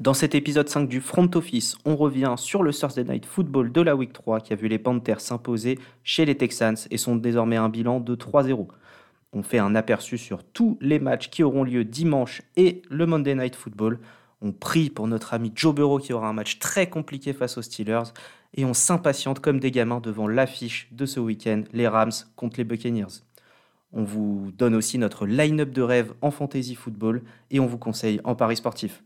Dans cet épisode 5 du Front Office, on revient sur le Thursday Night Football de la Week 3 qui a vu les Panthers s'imposer chez les Texans et sont désormais un bilan de 3-0. On fait un aperçu sur tous les matchs qui auront lieu dimanche et le Monday Night Football. On prie pour notre ami Joe Burrow qui aura un match très compliqué face aux Steelers et on s'impatiente comme des gamins devant l'affiche de ce week-end, les Rams contre les Buccaneers. On vous donne aussi notre line-up de rêve en fantasy football et on vous conseille en paris sportif.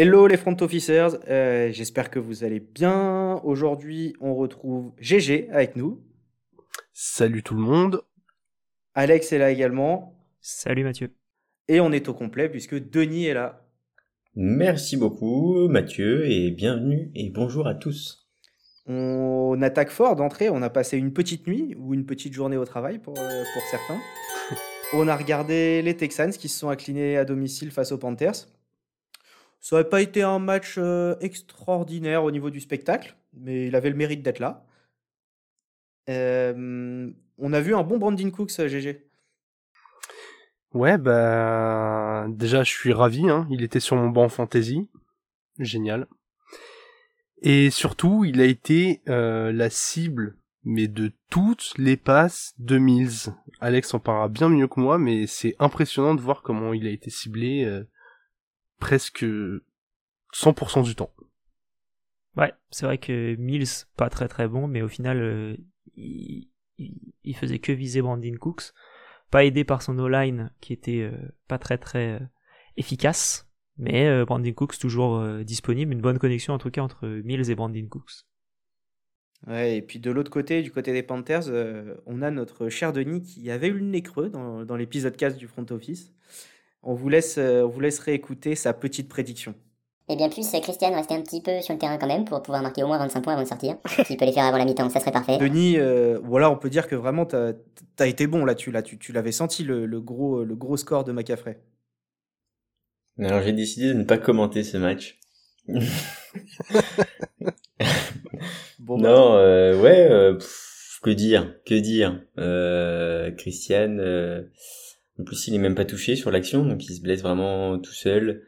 Hello les front officers, euh, j'espère que vous allez bien. Aujourd'hui, on retrouve GG avec nous. Salut tout le monde. Alex est là également. Salut Mathieu. Et on est au complet puisque Denis est là. Merci beaucoup Mathieu et bienvenue et bonjour à tous. On attaque fort d'entrée, on a passé une petite nuit ou une petite journée au travail pour, euh, pour certains. On a regardé les Texans qui se sont inclinés à domicile face aux Panthers. Ça n'aurait pas été un match euh, extraordinaire au niveau du spectacle, mais il avait le mérite d'être là. Euh, on a vu un bon Brandon Cooks, GG. Ouais, bah déjà je suis ravi, hein. il était sur mon banc fantasy, génial. Et surtout, il a été euh, la cible, mais de toutes les passes de Mills. Alex en parlera bien mieux que moi, mais c'est impressionnant de voir comment il a été ciblé presque 100% du temps. Ouais, c'est vrai que Mills, pas très très bon, mais au final, euh, il, il, faisait que viser Brandon Cooks. Pas aidé par son O-line qui était euh, pas très très euh, efficace, mais Brandon Cooks toujours disponible. Une bonne connexion en tout cas entre Mills et Brandon Cooks. Ouais, et puis de l'autre côté, du côté des Panthers, on a notre cher Denis qui avait eu le nez creux dans, dans l'épisode 4 du front office. On vous laisse, on vous laisse réécouter sa petite prédiction. Et bien plus, Christian restait un petit peu sur le terrain quand même pour pouvoir marquer au moins 25 points avant de sortir. S'il peut les faire avant la mi-temps, ça serait parfait. Denis, euh, voilà, on peut dire que vraiment, tu as, été bon là-dessus. Là, tu, tu l'avais senti le, gros, le gros score de McCaffrey. Alors j'ai décidé de ne pas commenter ce match. bon, non, bah. euh, ouais, euh, que dire, que dire. Euh, Christian, en plus il est même pas touché sur l'action, donc il se blesse vraiment tout seul.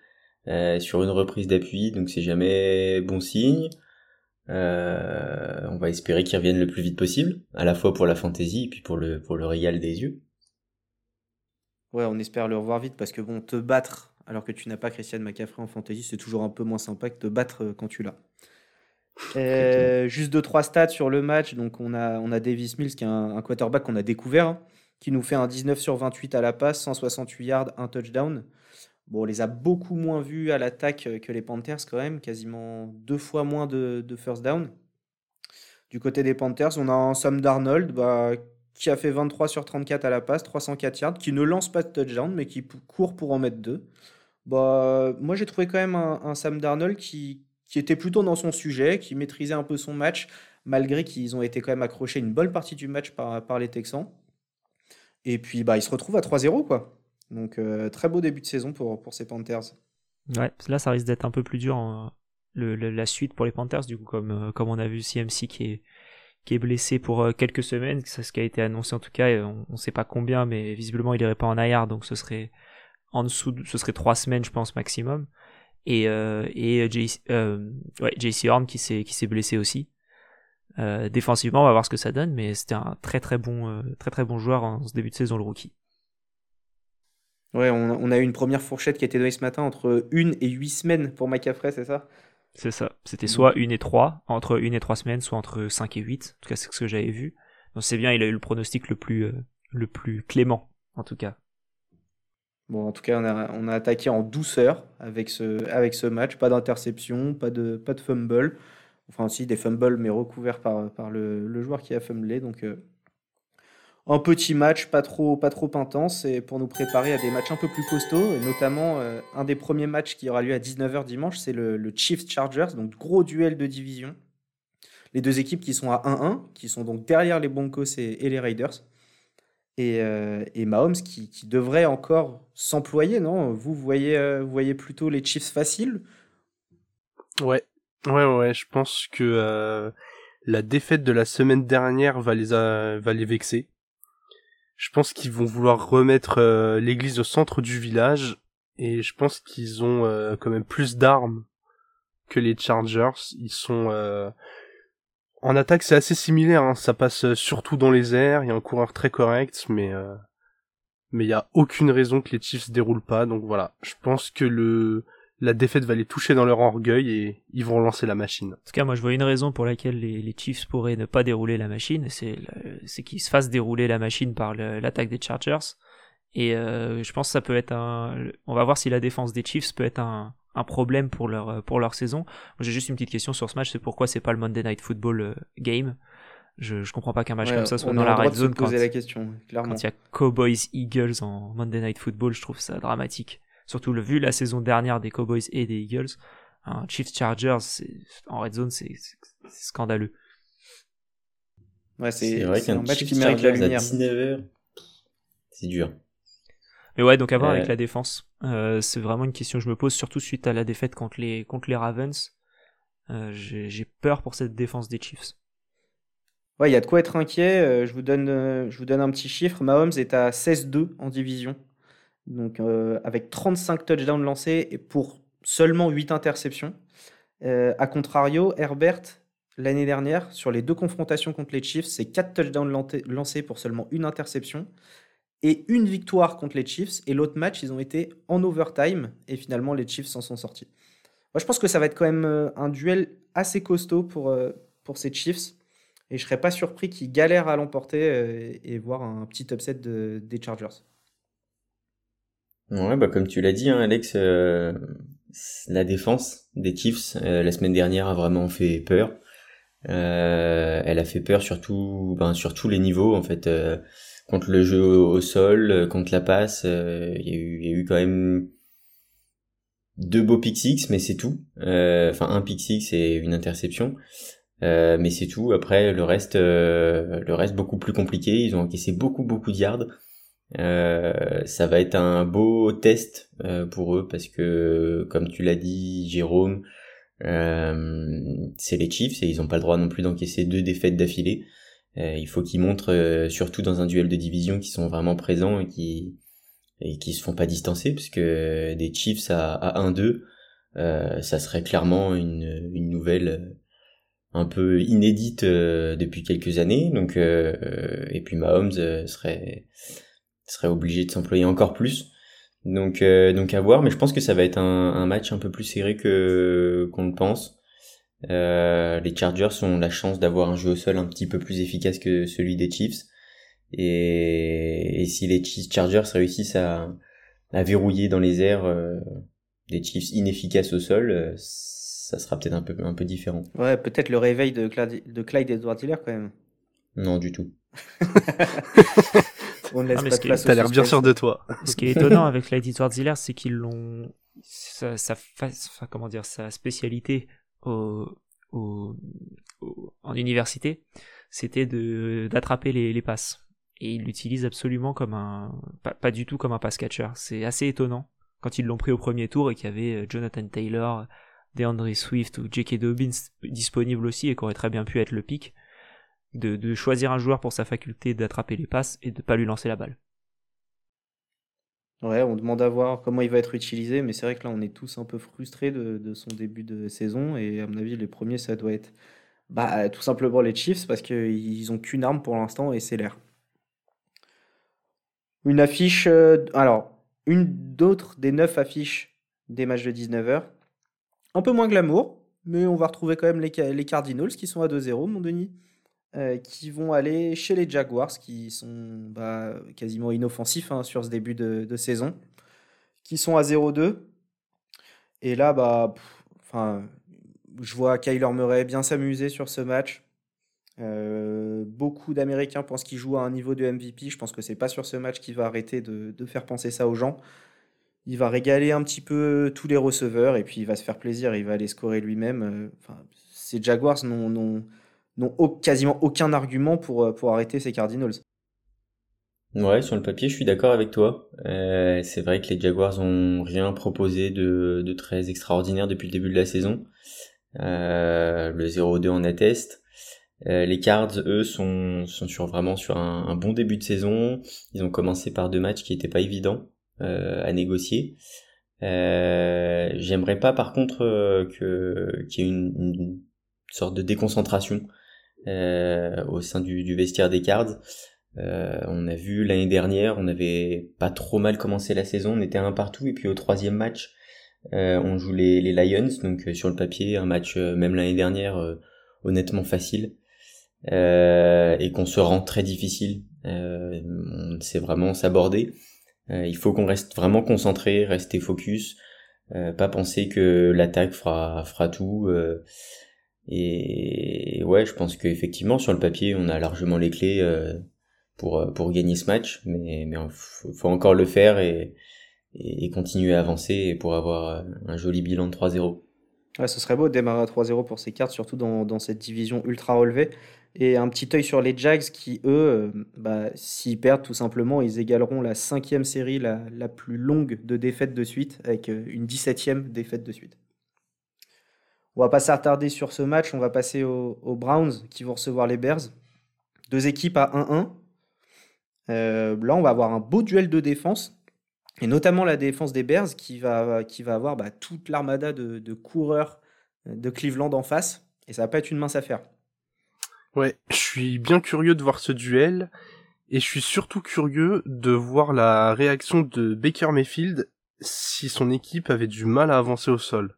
Euh, sur une reprise d'appui, donc c'est jamais bon signe. Euh, on va espérer qu'il revienne le plus vite possible, à la fois pour la fantaisie et puis pour le, pour le régal des yeux. Ouais, on espère le revoir vite parce que bon, te battre alors que tu n'as pas Christian McCaffrey en fantasy, c'est toujours un peu moins sympa que te battre euh, quand tu l'as. juste deux trois stats sur le match. Donc on a on a Davis Mills qui est un, quarterback qu'on a découvert, hein, qui nous fait un 19 sur 28 à la passe, 168 yards, un touchdown. Bon, on les a beaucoup moins vus à l'attaque euh, que les Panthers quand même, quasiment deux fois moins de, first down. Du côté des Panthers, on a un Sam Darnold bah, qui a fait 23 sur 34 à la passe, 304 yards, qui ne lance pas de touchdown, mais qui court pour en mettre deux. Bah, moi, j'ai trouvé quand même un, Sam Darnold qui, était plutôt dans son sujet, qui maîtrisait un peu son match, malgré qu'ils ont été quand même accrochés une bonne partie du match par les Texans. Et puis, bah, il se retrouve à 3-0, quoi. Donc euh, très beau début de saison pour, pour ces Panthers. Ouais, là ça risque d'être un peu plus dur le, la suite pour les Panthers, du coup, comme, euh, comme on a vu CMC qui est, qui est blessé pour euh, quelques semaines, c'est ce qui a été annoncé en tout cas, on ne sait pas combien, mais visiblement il irait pas en IR, donc ce serait en dessous, ce serait trois semaines je pense maximum. Et, et JC, ouais, JC Horn qui s'est blessé aussi. Défensivement, on va voir ce que ça donne, mais c'était un très très bon, très très bon joueur en ce début de saison le rookie. Ouais, on, a eu une première fourchette qui a été donnée ce matin entre une et huit semaines pour McCaffrey, c'est ça? C'est ça. C'était soit une et trois, entre une et trois semaines, soit entre 5 et 8. En tout cas, c'est ce que j'avais vu. Donc c'est bien, il a eu le pronostic le plus, euh, le plus clément, en tout cas. Bon, en tout cas, on a, on a attaqué en douceur avec ce, avec ce match. Pas d'interception, pas de, pas de fumble. Enfin, aussi des fumbles, mais recouverts par, par le, joueur qui a fumblé. Donc, euh, un petit match pas trop, pas trop intense et pour nous préparer à des matchs un peu plus costauds, et notamment euh, un des premiers matchs qui aura lieu à 19h dimanche, c'est le, Chiefs Chargers, donc gros duel de division. Les deux équipes qui sont à 1-1, qui sont donc derrière les Broncos et, les Raiders. Et, euh, Mahomes qui, devrait encore s'employer, non? Vous, voyez, vous voyez plutôt les Chiefs faciles? Ouais, ouais, ouais, je pense que la défaite de la semaine dernière va les, va les vexer. Je pense qu'ils vont vouloir remettre euh, l'église au centre du village et je pense qu'ils ont euh, quand même plus d'armes que les Chargers. Ils sont euh, en attaque, c'est assez similaire. Hein. Ça passe surtout dans les airs. Il y a un coureur très correct, mais mais il y a aucune raison que les Chiefs se déroulent pas. Donc voilà, je pense que le la défaite va les toucher dans leur orgueil et ils vont relancer la machine. En tout cas, moi je vois une raison pour laquelle les, Chiefs pourraient ne pas dérouler la machine, c'est c'est qu'ils se fassent dérouler la machine par l'attaque des Chargers. Et euh, je pense que ça peut être un. On va voir si la défense des Chiefs peut être un, un problème pour leur pour leur saison. J'ai juste une petite question sur ce match, c'est pourquoi c'est pas le Monday Night Football euh, game? Je, je comprends pas qu'un match comme ça soit dans la red zone quand, la question, quand il y a Cowboys Eagles en Monday Night Football, je trouve ça dramatique surtout le vu la saison dernière des Cowboys et des Eagles, un Chiefs Chargers en red zone, c'est scandaleux. Ouais, c'est un match qui mérite la lumière. C'est dur. Mais ouais, donc à voir avec la défense. Euh, c'est vraiment une question que je me pose, surtout suite à la défaite contre les, contre les Ravens. Euh, J'ai peur pour cette défense des Chiefs. Ouais, il y a de quoi être inquiet. Euh, je, vous donne, euh, je vous donne un petit chiffre. Mahomes est à 16-2 en division donc euh, avec 35 touchdowns lancés et pour seulement 8 interceptions. Euh, a contrario, Herbert, l'année dernière, sur les deux confrontations contre les Chiefs, c'est 4 touchdowns lancés pour seulement une interception et une victoire contre les Chiefs. Et l'autre match, ils ont été en overtime et finalement les Chiefs s'en sont sortis. Moi, je pense que ça va être quand même euh, un duel assez costaud pour, pour ces Chiefs. Et je serais pas surpris qu'ils galèrent à l'emporter et voir un petit upset des Chargers. Ouais, bah comme tu l'as dit, hein, Alex, euh, la défense des Chiefs euh, la semaine dernière a vraiment fait peur. Euh, elle a fait peur surtout, ben, sur tous les niveaux en fait, contre le jeu au, sol, contre la passe. Il y, a eu, y a eu quand même deux beaux pick mais c'est tout. Enfin, un pick six et une interception. mais c'est tout. Après, le reste, le reste beaucoup plus compliqué. Ils ont encaissé beaucoup, beaucoup de yards. Euh, ça va être un beau test euh, pour eux parce que, comme tu l'as dit, Jérôme, euh, c'est les Chiefs et ils n'ont pas le droit non plus d'encaisser deux défaites d'affilée. il faut qu'ils montrent, surtout dans un duel de division, qu'ils sont vraiment présents et qui et qui se font pas distancer parce que des Chiefs à, à 1-2, ça serait clairement une, une nouvelle un peu inédite depuis quelques années. Donc et puis Mahomes serait serait obligé de s'employer encore plus. Donc, euh, donc à voir, mais je pense que ça va être un, un match un peu plus serré que qu'on le pense. Euh, les Chargers ont la chance d'avoir un jeu au sol un petit peu plus efficace que celui des Chiefs. Et, et si les Chargers réussissent à, à verrouiller dans les airs euh, des Chiefs inefficaces au sol, euh, ça sera peut-être un peu, un peu différent. Ouais, peut-être le réveil de, Clyde, de Clyde Edward-Hiller quand même. Non, du tout. On laisse pas de place T'as l'air bien sûr de toi. Ce qui est étonnant avec l'éditoire Ziller, c'est qu'ils l'ont, sa, sa, comment dire, sa spécialité au, au, en université, c'était de d'attraper les, les passes. Et ils l'utilisent absolument comme un, pas, pas, du tout comme un pass catcher. C'est assez étonnant quand ils l'ont pris au premier tour et qu'il y avait euh, Jonathan Taylor, DeAndre Swift ou J.K. Dobbins disponibles aussi et qui aurait très bien pu être le pick de, choisir un joueur pour sa faculté d'attraper les passes et de ne pas lui lancer la balle. Ouais, on demande à voir comment il va être utilisé, mais c'est vrai que là, on est tous un peu frustrés de, son début de saison, et à mon avis, les premiers, ça doit être bah, tout simplement les Chiefs, parce qu'ils ont qu'une arme pour l'instant, et c'est l'air. Une affiche, euh, alors, une d'autre des neuf affiches des matchs de 19h, un peu moins glamour, mais on va retrouver quand même les Cardinals qui sont à 2-0, mon Denis. Euh, qui vont aller chez les Jaguars, qui sont bah, quasiment inoffensifs hein, sur ce début de, saison, qui sont à 0-2. Et là, bah, je vois Kyler Murray bien s'amuser sur ce match. Euh, beaucoup d'Américains pensent qu'il joue à un niveau de MVP. Je pense que c'est pas sur ce match qu'il va arrêter de, faire penser ça aux gens. Il va régaler un petit peu tous les receveurs et puis il va se faire plaisir. Il va aller scorer lui-même. Euh, ces Jaguars n'ont n'ont quasiment aucun argument pour, euh, pour arrêter ces Cardinals. Ouais, sur le papier, je suis d'accord avec toi. Euh, c'est vrai que les Jaguars ont rien proposé de, très extraordinaire depuis le début de la saison. Euh, le 0-2 en atteste. les Cards, eux, sont, vraiment sur un, bon début de saison. Ils ont commencé par deux matchs qui n'étaient pas évidents à négocier. J'aimerais pas, par contre, qu'il y ait une, sorte de déconcentration au sein du, vestiaire des Cards. Euh, on a vu l'année dernière, on avait pas trop mal commencé la saison, on était un partout et puis au troisième match, euh, on joue les, Lions, donc euh, sur le papier un match même l'année dernière honnêtement facile et qu'on se rend très difficile. on sait vraiment s'aborder. il faut qu'on reste vraiment concentré, rester focus, pas penser que l'attaque fera fera tout. Et ouais, je pense qu'effectivement sur le papier, on a largement les clés pour, euh, pour gagner ce match, mais, mais faut, encore le faire et, et, continuer à avancer pour avoir euh, un joli bilan de 3-0. Ouais, ce serait beau de démarrer à 3-0 pour ces cartes, surtout dans, dans, cette division ultra relevée. Et un petit œil sur les Jags qui, eux, euh, bah, s'ils perdent tout simplement, ils égaleront la cinquième série la, la plus longue de défaites de suite, avec une 17e défaite de suite. On va pas s'attarder sur ce match, on va passer aux, Browns qui vont recevoir les Bears. Deux équipes à 1-1. Euh, là, on va avoir un beau duel de défense, et notamment la défense des Bears qui va, avoir bah, toute l'armada de, coureurs de Cleveland en face, et ça va pas être une mince affaire. Ouais, je suis bien curieux de voir ce duel, et je suis surtout curieux de voir la réaction de Baker Mayfield si son équipe avait du mal à avancer au sol.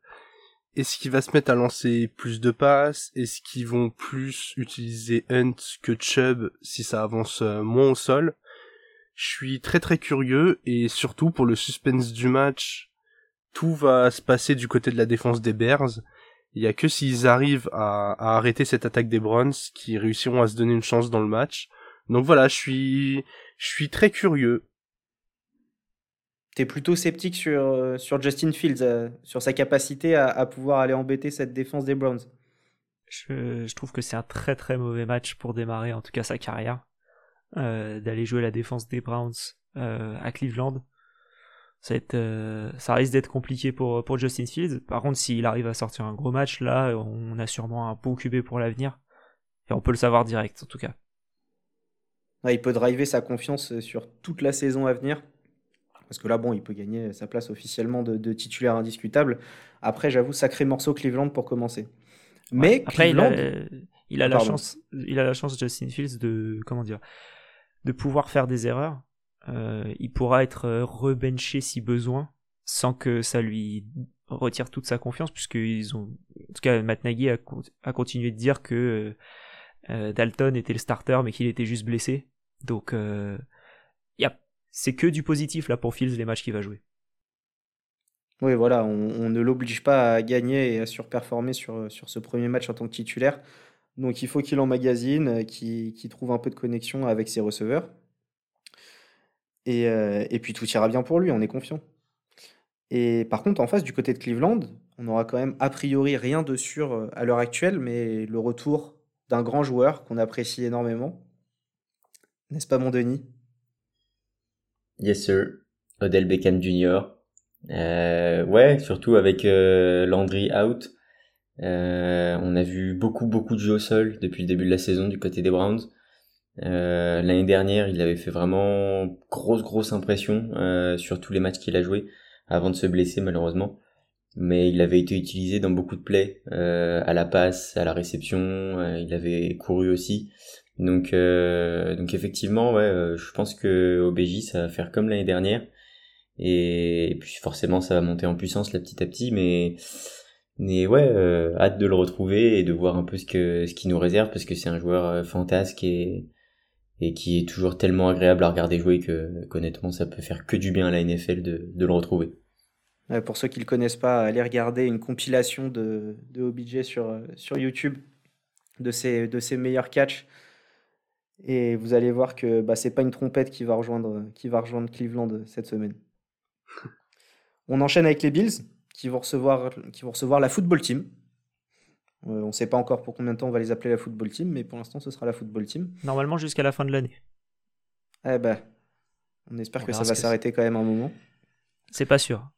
Est-ce qu'il va se mettre à lancer plus de passes? Est-ce qu'ils vont plus utiliser Hunt que Chubb si ça avance euh, moins au sol? Je suis très très curieux et surtout pour le suspense du match, tout va se passer du côté de la défense des Bears. Il y a que s'ils arrivent à, arrêter cette attaque des Browns qui réussiront à se donner une chance dans le match. Donc voilà, je suis je suis très curieux tu es plutôt sceptique sur, euh, sur Justin Fields, euh, sur sa capacité à, pouvoir aller embêter cette défense des Browns? Je, trouve que c'est un très très mauvais match pour démarrer, en tout cas sa carrière, euh, d'aller jouer la défense des Browns à Cleveland. Ça, ça risque d'être compliqué pour, pour Justin Fields. Par contre, s'il arrive à sortir un gros match, là, on a sûrement un beau QB pour l'avenir. Et on peut le savoir direct, en tout cas. il peut driver sa confiance sur toute la saison à venir. Parce que là, bon, il peut gagner sa place officiellement de, titulaire indiscutable. Après, j'avoue, sacré morceau Cleveland pour commencer. Mais Après, Cleveland... il, a, la chance, il a la chance, Justin Fields, de comment dire, de pouvoir faire des erreurs. Euh, il pourra être rebenché si besoin, sans que ça lui retire toute sa confiance, puisqu'ils ont, en tout cas, Matt Nagy a, continué de dire que euh, Dalton était le starter, mais qu'il était juste blessé. Donc, euh, il y a c'est que du positif là pour Fields les matchs qu'il va jouer. Oui, voilà, on, ne l'oblige pas à gagner et à surperformer sur, sur ce premier match en tant que titulaire. Donc il faut qu'il emmagasine, qu'il trouve un peu de connexion avec ses receveurs. Et, euh, et, puis tout ira bien pour lui, on est confiant. Et par contre, en face, du côté de Cleveland, on aura quand même a priori rien de sûr euh, à l'heure actuelle, mais le retour d'un grand joueur qu'on apprécie énormément. N'est-ce pas mon Denis? Yes sir. Odell Beckham Jr. Euh, ouais, surtout avec euh, Landry out. Euh, on a vu beaucoup beaucoup de jeux au sol depuis le début de la saison du côté des Browns. Euh, L'année dernière, il avait fait vraiment grosse grosse impression euh, sur tous les matchs qu'il a joué avant de se blesser malheureusement. Mais il avait été utilisé dans beaucoup de plays, euh, à la passe, à la réception. il avait couru aussi. Donc, euh, donc effectivement, euh, je pense que OBJ ça va faire comme l'année dernière, et, puis forcément ça va monter en puissance là petit à petit, mais mais ouais, euh, hâte de le retrouver et de voir un peu ce que qu'il nous réserve parce que c'est un joueur fantasque et qui est toujours tellement agréable à regarder jouer que honnêtement ça peut faire que du bien à la NFL de, le retrouver. pour ceux qui le connaissent pas, allez regarder une compilation de, de OBJ sur, sur YouTube de ses, de ses meilleurs catchs. Et vous allez voir que bah, c'est pas une trompette qui va rejoindre, qui va rejoindre Cleveland cette semaine. On enchaîne avec les Bills qui vont recevoir, qui vont recevoir la football team. Euh, on ne sait pas encore pour combien de temps on va les appeler la football team, mais pour l'instant ce sera la football team. Normalement jusqu'à la fin de l'année. Eh ben, on espère que ça va s'arrêter quand même un moment. C'est pas sûr.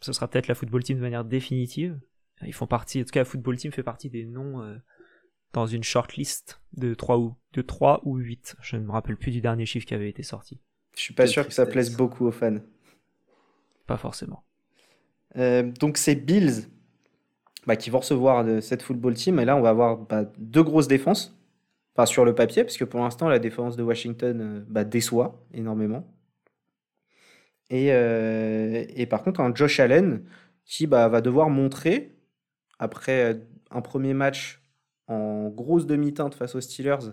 Ce sera peut-être la football team de manière définitive. Ils font partie, en tout cas la football team fait partie des noms euh, dans une shortlist de 3 ou, de 3 ou 8. Je ne me rappelle plus du dernier chiffre qui avait été sorti. Je suis pas sûr que ça plaise beaucoup aux fans. Pas forcément. Euh, donc c'est Bills bah, qui vont recevoir de cette football team. Et là, on va avoir bah, deux grosses défenses. Enfin, sur le papier, parce que pour l'instant, la défense de Washington euh, bah, déçoit énormément. Et, euh, et, par contre, un Josh Allen qui bah, va devoir montrer, après un premier match en grosse demi-teinte face aux Steelers,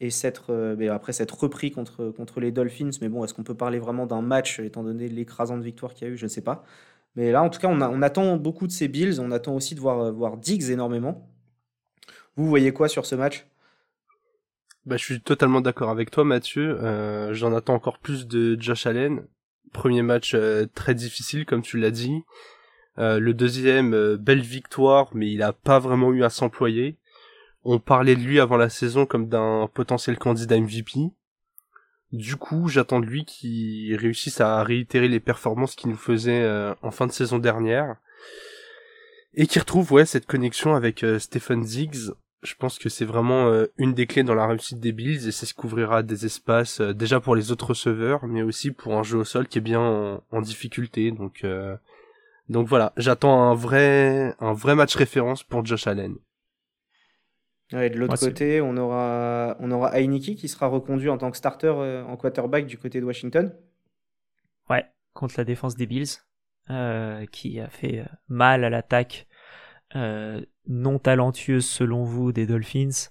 et s'être, euh, après s'être repris contre, contre les Dolphins. Mais bon, est-ce qu'on peut parler vraiment d'un match, étant donné l'écrasante victoire qu'il y a eu? Je ne sais pas. Mais là, en tout cas, on, on, attend beaucoup de ces Bills. On attend aussi de voir, euh, voir Diggs énormément. Vous voyez quoi sur ce match? Bah, Je suis totalement d'accord avec toi, Mathieu. Euh, j'en attends encore plus de Josh Allen. Premier match très difficile, comme tu l'as dit. le deuxième, belle victoire, mais il n'a pas vraiment eu à s'employer on parlait de lui avant la saison comme d'un potentiel candidat MVP. Du coup, j'attends de lui qu'il réussisse à réitérer les performances qu'il nous faisait euh, en fin de saison dernière. Et qu'il retrouve ouais cette connexion avec euh, Stephen Ziggs. Je pense que c'est vraiment euh, une des clés dans la réussite des Bills et c'est ce qu'ouvrira des espaces déjà pour les autres receveurs, mais aussi pour un jeu au sol qui est bien en, en difficulté. Donc donc voilà, j'attends un vrai un vrai match référence pour Josh Allen de l'autre côté, on aura, on aura Heineke qui sera reconduit en tant que starter euh, en quarterback du côté de Washington. Ouais, contre la défense des Bills, euh, qui a fait euh, mal à l'attaque non talentueuse selon vous des Dolphins.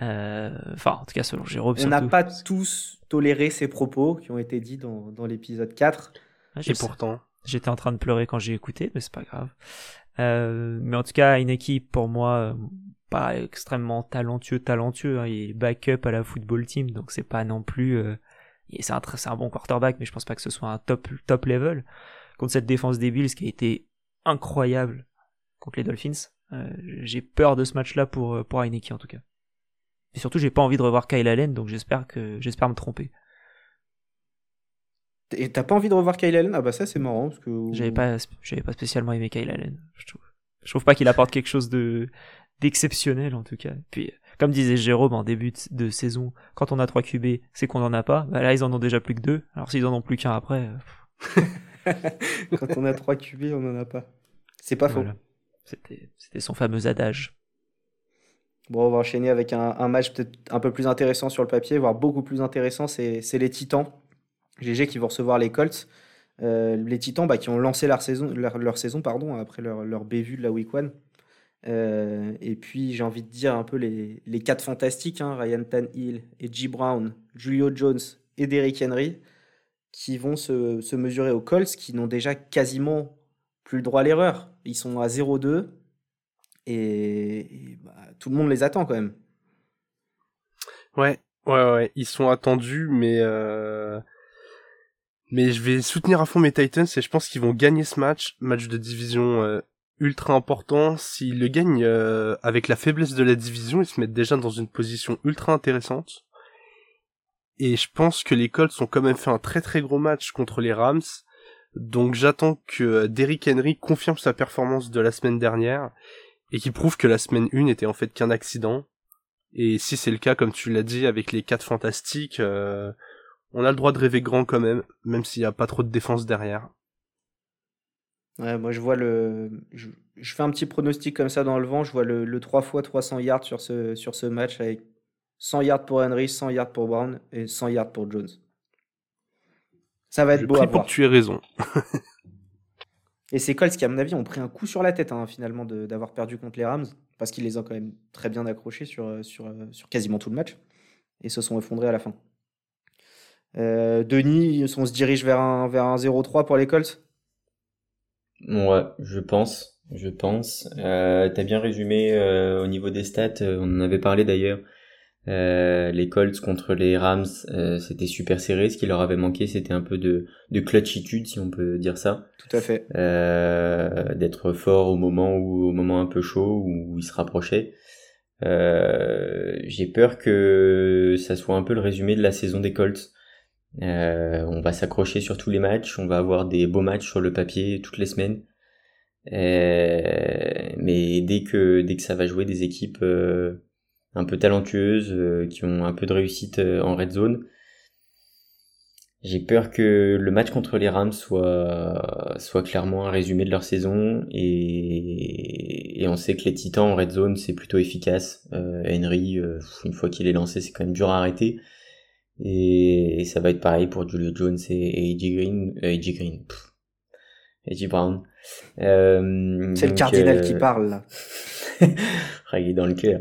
Enfin, en tout cas, selon Jérôme. On n'a pas tous toléré ces propos qui ont été dits dans, dans l'épisode 4. Ah, Et pourtant. J'étais en train de pleurer quand j'ai écouté, mais c'est pas grave. mais en tout cas, une équipe pour moi, pas extrêmement talentueux, talentueux. Hein. Il est backup à la football team, donc c'est pas non plus. Euh... C'est un, un bon quarterback, mais je pense pas que ce soit un top, top level. Contre cette défense des Bills qui a été incroyable contre les Dolphins, euh, j'ai peur de ce match-là pour, euh, pour Heineken en tout cas. Et surtout, j'ai pas envie de revoir Kyle Allen, donc j'espère que j'espère me tromper. Et t'as pas envie de revoir Kyle Allen? Ah bah ça c'est marrant parce que j'avais pas j'avais pas spécialement aimé Kyle Allen. Je trouve, je trouve pas qu'il apporte quelque chose de d'exceptionnel en tout cas. Puis, comme disait Jérôme en début de saison, quand on a 3 QB, c'est qu'on en a pas. Bah là, ils en ont déjà plus que deux. Alors s'ils en ont plus qu'un après. Euh, quand on a 3 QB, on en a pas. C'est pas faux. C'était, c'était son fameux adage. Bon, on va enchaîner avec un, match peut-être un peu plus intéressant sur le papier, voire beaucoup plus intéressant, c'est, les Titans. GG qui vont recevoir les Colts. Euh, les Titans bah, qui ont lancé leur saison, leur, saison pardon, après leur, leur bévue de la Week 1. Euh, et puis j'ai envie de dire un peu les, les quatre fantastiques, hein, Ryan Tannehill et G. Brown, Julio Jones et Derrick Henry, qui vont se, se mesurer aux Colts, qui n'ont déjà quasiment plus le droit à l'erreur. Ils sont à 0-2 et, bah, tout le monde les attend quand même. Ouais, ouais, ouais, ils sont attendus, mais euh... mais je vais soutenir à fond mes Titans et je pense qu'ils vont gagner ce match, match de division euh, ultra important. S'ils le gagnent euh, avec la faiblesse de la division, ils se mettent déjà dans une position ultra intéressante. Et je pense que les Colts ont quand même fait un très très gros match contre les Rams. Donc j'attends que euh, Derrick Henry confirme sa performance de la semaine dernière et qu'il prouve que la semaine 1 était en fait qu'un accident. Et si c'est le cas, comme tu l'as dit, avec les 4 fantastiques, euh, on a le droit de rêver grand quand même, même s'il n'y a pas trop de défense derrière. Ouais, moi je vois le. Je, fais un petit pronostic comme ça dans le vent. Je vois le, le 3 fois 300 yards sur ce, sur ce match avec 100 yards pour Henry, 100 yards pour Brown et 100 yards pour Jones. Ça va être beau à voir. pour que tu aies raison. et c'est Colts qui, à mon avis, ont pris un coup sur la tête hein, finalement d'avoir perdu contre les Rams parce qu'ils les ont quand même très bien accrochés sur, sur, sur quasiment tout le match et se sont effondrés à la fin. Euh, Denis, on se dirige vers un, vers un 0-3 pour les Colts? Ouais, je pense, je pense. Euh, T'as bien résumé euh, au niveau des stats, euh, on en avait parlé d'ailleurs. Euh, les Colts contre les Rams, euh, c'était super serré. Ce qui leur avait manqué, c'était un peu de, de clutchitude, si on peut dire ça. Tout à fait. D'être fort au moment où, au moment un peu chaud où ils se rapprochaient. J'ai peur que ça soit un peu le résumé de la saison des Colts. Euh, on va s'accrocher sur tous les matchs, on va avoir des beaux matchs sur le papier toutes les semaines. Euh, mais dès que dès que ça va jouer des équipes euh, un peu talentueuses, qui ont un peu de réussite en red zone. J'ai peur que le match contre les Rams soit, soit clairement un résumé de leur saison et, et on sait que les Titans en red zone c'est plutôt efficace. Henry, une fois qu'il est lancé, c'est quand même dur à arrêter. Et, ça va être pareil pour Julio Jones et, AJ Green, euh, AJ Green, AJ Brown. Euh, c'est le cardinal qui parle là. il est dans le cœur.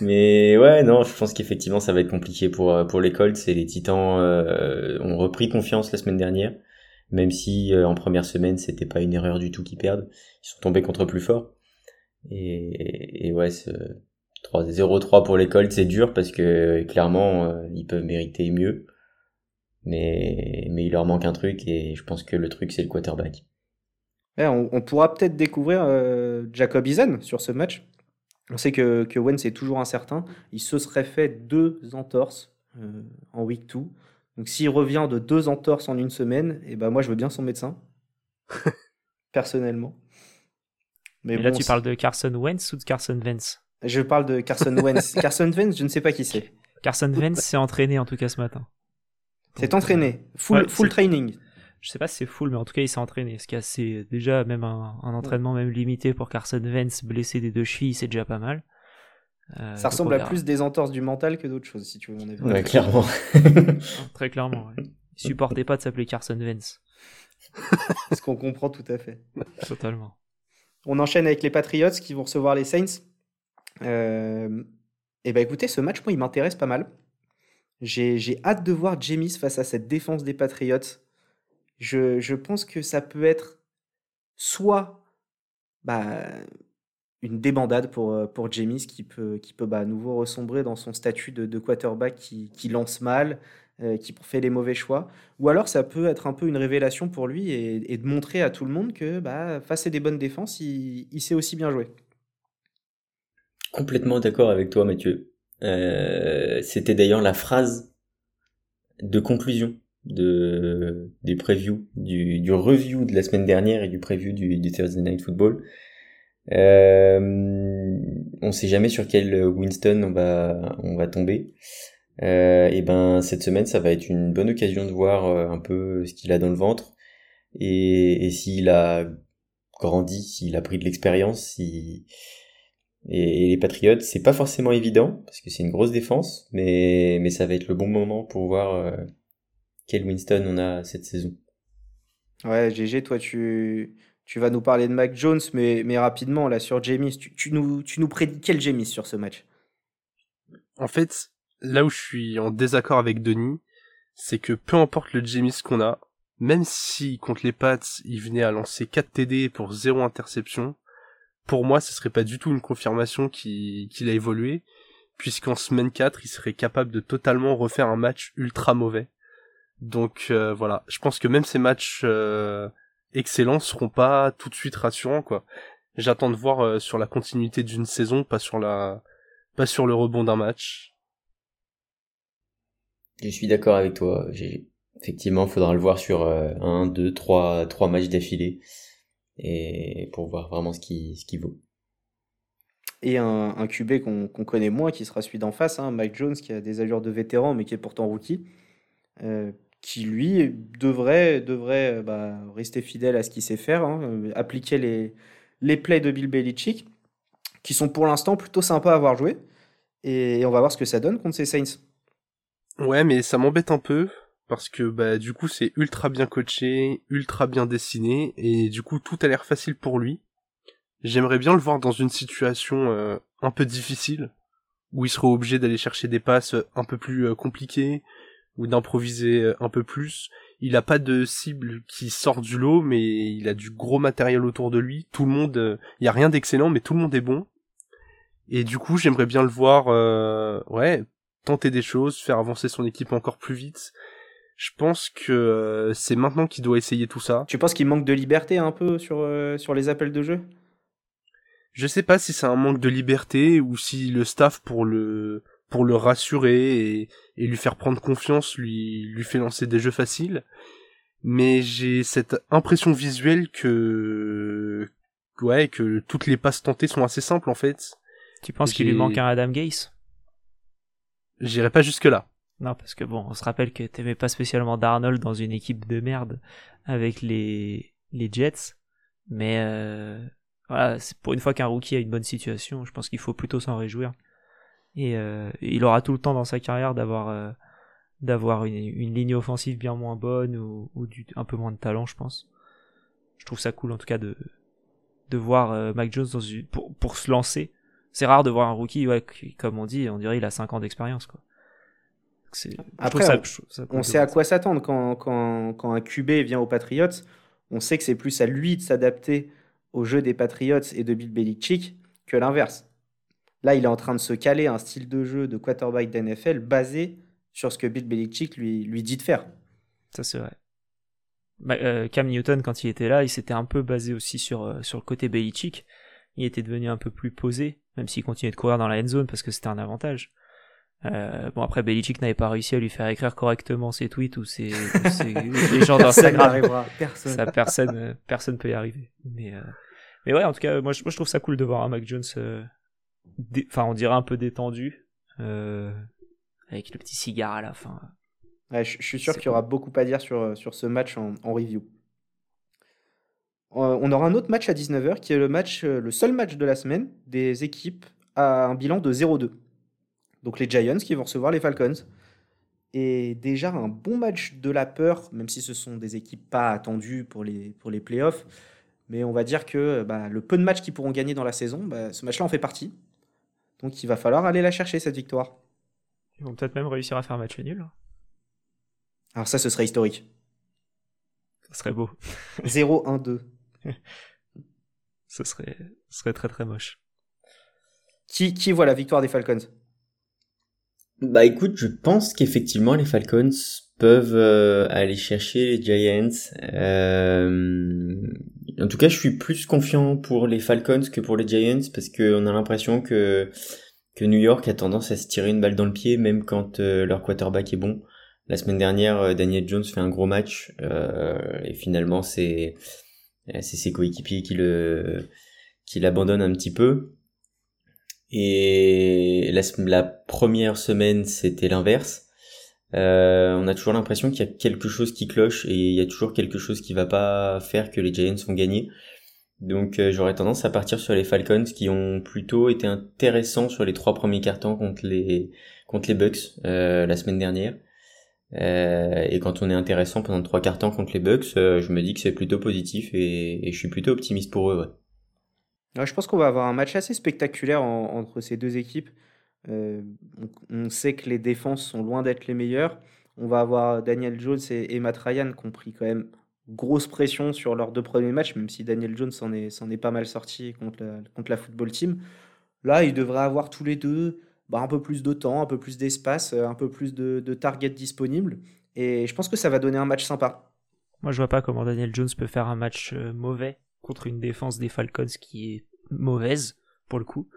Mais ouais, non, je pense qu'effectivement ça va être compliqué pour euh, pour les Colts et les Titans euh, ont repris confiance la semaine dernière, même si euh, en première semaine c'était pas une erreur du tout qu'ils perdent, ils sont tombés contre plus fort. Et, et ouais, 0-3 pour les Colts c'est dur parce que clairement ils peuvent mériter mieux, mais mais il leur manque un truc et je pense que le truc c'est le quarterback. on, on, pourra peut-être découvrir Jacob Eason sur ce match on sait que, que Wentz est toujours incertain. Il se serait fait deux entorses euh, en week 2. Donc s'il revient de deux entorses en une semaine, et eh ben moi je veux bien son médecin. Personnellement. Mais là tu parles de Carson Wentz ou de Carson Wentz? Je parle de Carson Wentz. Carson Wentz, je ne sais pas qui c'est. Carson Wentz s'est entraîné en tout cas ce matin. C'est entraîné. Full, full training je sais pas si c'est full, mais en tout cas, il s'est entraîné. Ce qui c'est déjà même un, entraînement même limité pour Carson Vance blessé des deux chevilles, c'est déjà pas mal. Euh, ça ressemble à plus des entorses du mental que d'autres choses, si tu veux mon avis. Ouais, clairement. Très clairement. Ouais. Il supportait pas de s'appeler Carson Vance. Ce qu'on comprend tout à fait. Totalement. On enchaîne avec les Patriots qui vont recevoir les Saints. Euh... Et bah écoutez, ce match, moi, il m'intéresse pas mal. J'ai hâte de voir James face à cette défense des Patriots je, je pense que ça peut être soit bah, une débandade pour, euh, pour James qui peut, qui peut bah, à nouveau ressombrer dans son statut de, quarterback qui, qui, lance mal, euh, qui fait les mauvais choix, ou alors ça peut être un peu une révélation pour lui et, et de montrer à tout le monde que bah, face à des bonnes défenses, il sait aussi bien jouer. Complètement d'accord avec toi Mathieu. Euh, C'était d'ailleurs la phrase de conclusion de des previews du, du review de la semaine dernière et du preview du, Thursday Night Football. Euh, on sait jamais sur quel Winston on va on va tomber. Euh, et ben cette semaine ça va être une bonne occasion de voir euh, un peu ce qu'il a dans le ventre et, et s'il a grandi, s'il a pris de l'expérience, si et, les Patriots c'est pas forcément évident parce que c'est une grosse défense, mais mais ça va être le bon moment pour voir euh, quel Winston on a cette saison. Ouais, GG, toi, tu, tu vas nous parler de Mac Jones, mais, mais rapidement, là, sur James, tu, tu, nous, tu nous prédis quel James sur ce match? En fait, là où je suis en désaccord avec Denis, c'est que peu importe le James qu'on a, même si contre les Pats, il venait à lancer 4 TD pour 0 interception, pour moi, ce serait pas du tout une confirmation qu'il a évolué, puisqu'en semaine 4, il serait capable de totalement refaire un match ultra mauvais. Donc euh, voilà, je pense que même ces matchs euh, excellents seront pas tout de suite rassurants. J'attends de voir euh, sur la continuité d'une saison, pas sur la pas sur le rebond d'un match. Je suis d'accord avec toi. Effectivement, faudra le voir sur un, deux, trois, trois matchs d'affilée et pour voir vraiment ce qui ce qui vaut. Et un, un QB qu'on connaît moins, qui sera celui d'en face, hein, Mike Jones, qui a des allures de vétéran, mais qui est pourtant rookie qui lui devrait, devrait euh, bah, rester fidèle à ce qu'il sait faire, hein, euh, appliquer les, les plays de Bill Belichick, qui sont pour l'instant plutôt sympas à avoir joué. Et on va voir ce que ça donne contre ces Saints. Ouais, mais ça m'embête un peu, parce que bah, du coup c'est ultra bien coaché, ultra bien dessiné, et du coup tout a l'air facile pour lui. J'aimerais bien le voir dans une situation euh, un peu difficile, où il serait obligé d'aller chercher des passes un peu plus compliquées, ou d'improviser euh, un peu plus. Il a pas de cible qui sort du lot, mais il a du gros matériel autour de lui. Tout le monde, euh, il y a rien d'excellent, mais tout le monde est bon. Et du coup, j'aimerais bien le voir, euh, ouais, tenter des choses, faire avancer son équipe encore plus vite. Je pense que c'est maintenant qu'il doit essayer tout ça. Tu penses qu'il manque de liberté un peu sur sur les appels de jeu? Je sais pas si c'est un manque de liberté ou si le staff pour le pour le rassurer et, lui faire prendre confiance, lui, lui fait lancer des jeux faciles. Mais j'ai cette impression visuelle que, ouais, que toutes les passes tentées sont assez simples en fait. Tu penses qu'il lui manque un Adam Gase? J'irai pas jusque-là. Non, parce que bon, on se rappelle que t'aimais pas spécialement Darnold dans une équipe de merde avec les, les Jets. Mais euh, voilà, c'est pour une fois qu'un rookie a une bonne situation, je pense qu'il faut plutôt s'en réjouir. Et euh, il aura tout le temps dans sa carrière d'avoir euh, d'avoir une, ligne offensive bien moins bonne ou, un peu moins de talent, je pense. Je trouve ça cool en tout cas de de voir euh, Mac Jones dans une, pour se lancer. C'est rare de voir un rookie, ouais, comme on dit, on dirait il a 5 ans d'expérience quoi. Après, ça, on, sait à quoi s'attendre quand, quand, quand, un QB vient aux Patriots. On sait que c'est plus à lui de s'adapter au jeu des Patriots et de Bill Belichick que l'inverse. Là, il est en train de se caler un style de jeu de quarterback d'NFL basé sur ce que Bill Belichick lui, lui dit de faire. Ça, c'est vrai. Bah, euh, Cam Newton, quand il était là, il s'était un peu basé aussi sur, euh, sur le côté Belichick. Il était devenu un peu plus posé, même s'il continuait de courir dans la end zone parce que c'était un avantage. Euh, bon après Belichick n'avait pas réussi à lui faire écrire correctement ses tweets ou ses, les gens d'Instagram. personne. Ça personne euh, personne peut y arriver. Mais euh, mais ouais en tout cas moi je, moi je trouve ça cool de voir un Mac Jones enfin on dirait un peu détendu avec le petit cigare à la fin. Ouais, je, suis sûr qu'il y aura beaucoup à dire sur sur ce match en, en review. On aura un autre match à 19h qui est le match le seul match de la semaine des équipes à un bilan de 0-2. Donc les Giants qui vont recevoir les Falcons. Et déjà un bon match de la peur, même si ce sont des équipes pas attendues pour les, pour les playoffs. Mais on va dire que bah, le peu de matchs qu'ils pourront gagner dans la saison, bah, ce match-là en fait partie. Donc il va falloir aller la chercher, cette victoire. Ils vont peut-être même réussir à faire un match nul. Alors ça, ce serait historique. Ça serait beau. 0-1-2. ce serait, ce serait très très moche. Qui, qui voit la victoire des Falcons? Bah écoute, je pense qu'effectivement les Falcons peuvent euh, aller chercher les Giants. Euh, en tout cas, je suis plus confiant pour les Falcons que pour les Giants parce qu'on a l'impression que que New York a tendance à se tirer une balle dans le pied même quand euh, leur quarterback est bon. La semaine dernière, Daniel Jones fait un gros match et finalement c'est c'est ses coéquipiers qui le qui l'abandonnent un petit peu. Et la, la première semaine, c'était l'inverse. Euh, on a toujours l'impression qu'il y a quelque chose qui cloche et il y a toujours quelque chose qui va pas faire que les Giants vont gagner. Donc euh, j'aurais tendance à partir sur les Falcons qui ont plutôt été intéressants sur les trois premiers cartons contre les contre les Bucks euh, la semaine dernière. Euh, et quand on est intéressant pendant trois quarts contre les Bucks, je me dis que c'est plutôt positif et, et, je suis plutôt optimiste pour eux. Ouais je pense qu'on va avoir un match assez spectaculaire entre ces deux équipes. Euh, on, sait que les défenses sont loin d'être les meilleures. On va avoir Daniel Jones et, Matt Ryan qui ont pris quand même grosse pression sur leurs deux premiers matchs, même si Daniel Jones s'en est, pas mal sorti contre la, football team. Là, ils devraient avoir tous les deux bah, un peu plus de temps, un peu plus d'espace, un peu plus de, de targets disponibles. Et je pense que ça va donner un match sympa. Moi, je vois pas comment Daniel Jones peut faire un match euh, mauvais contre une défense des Falcons qui est mauvaise pour le coup.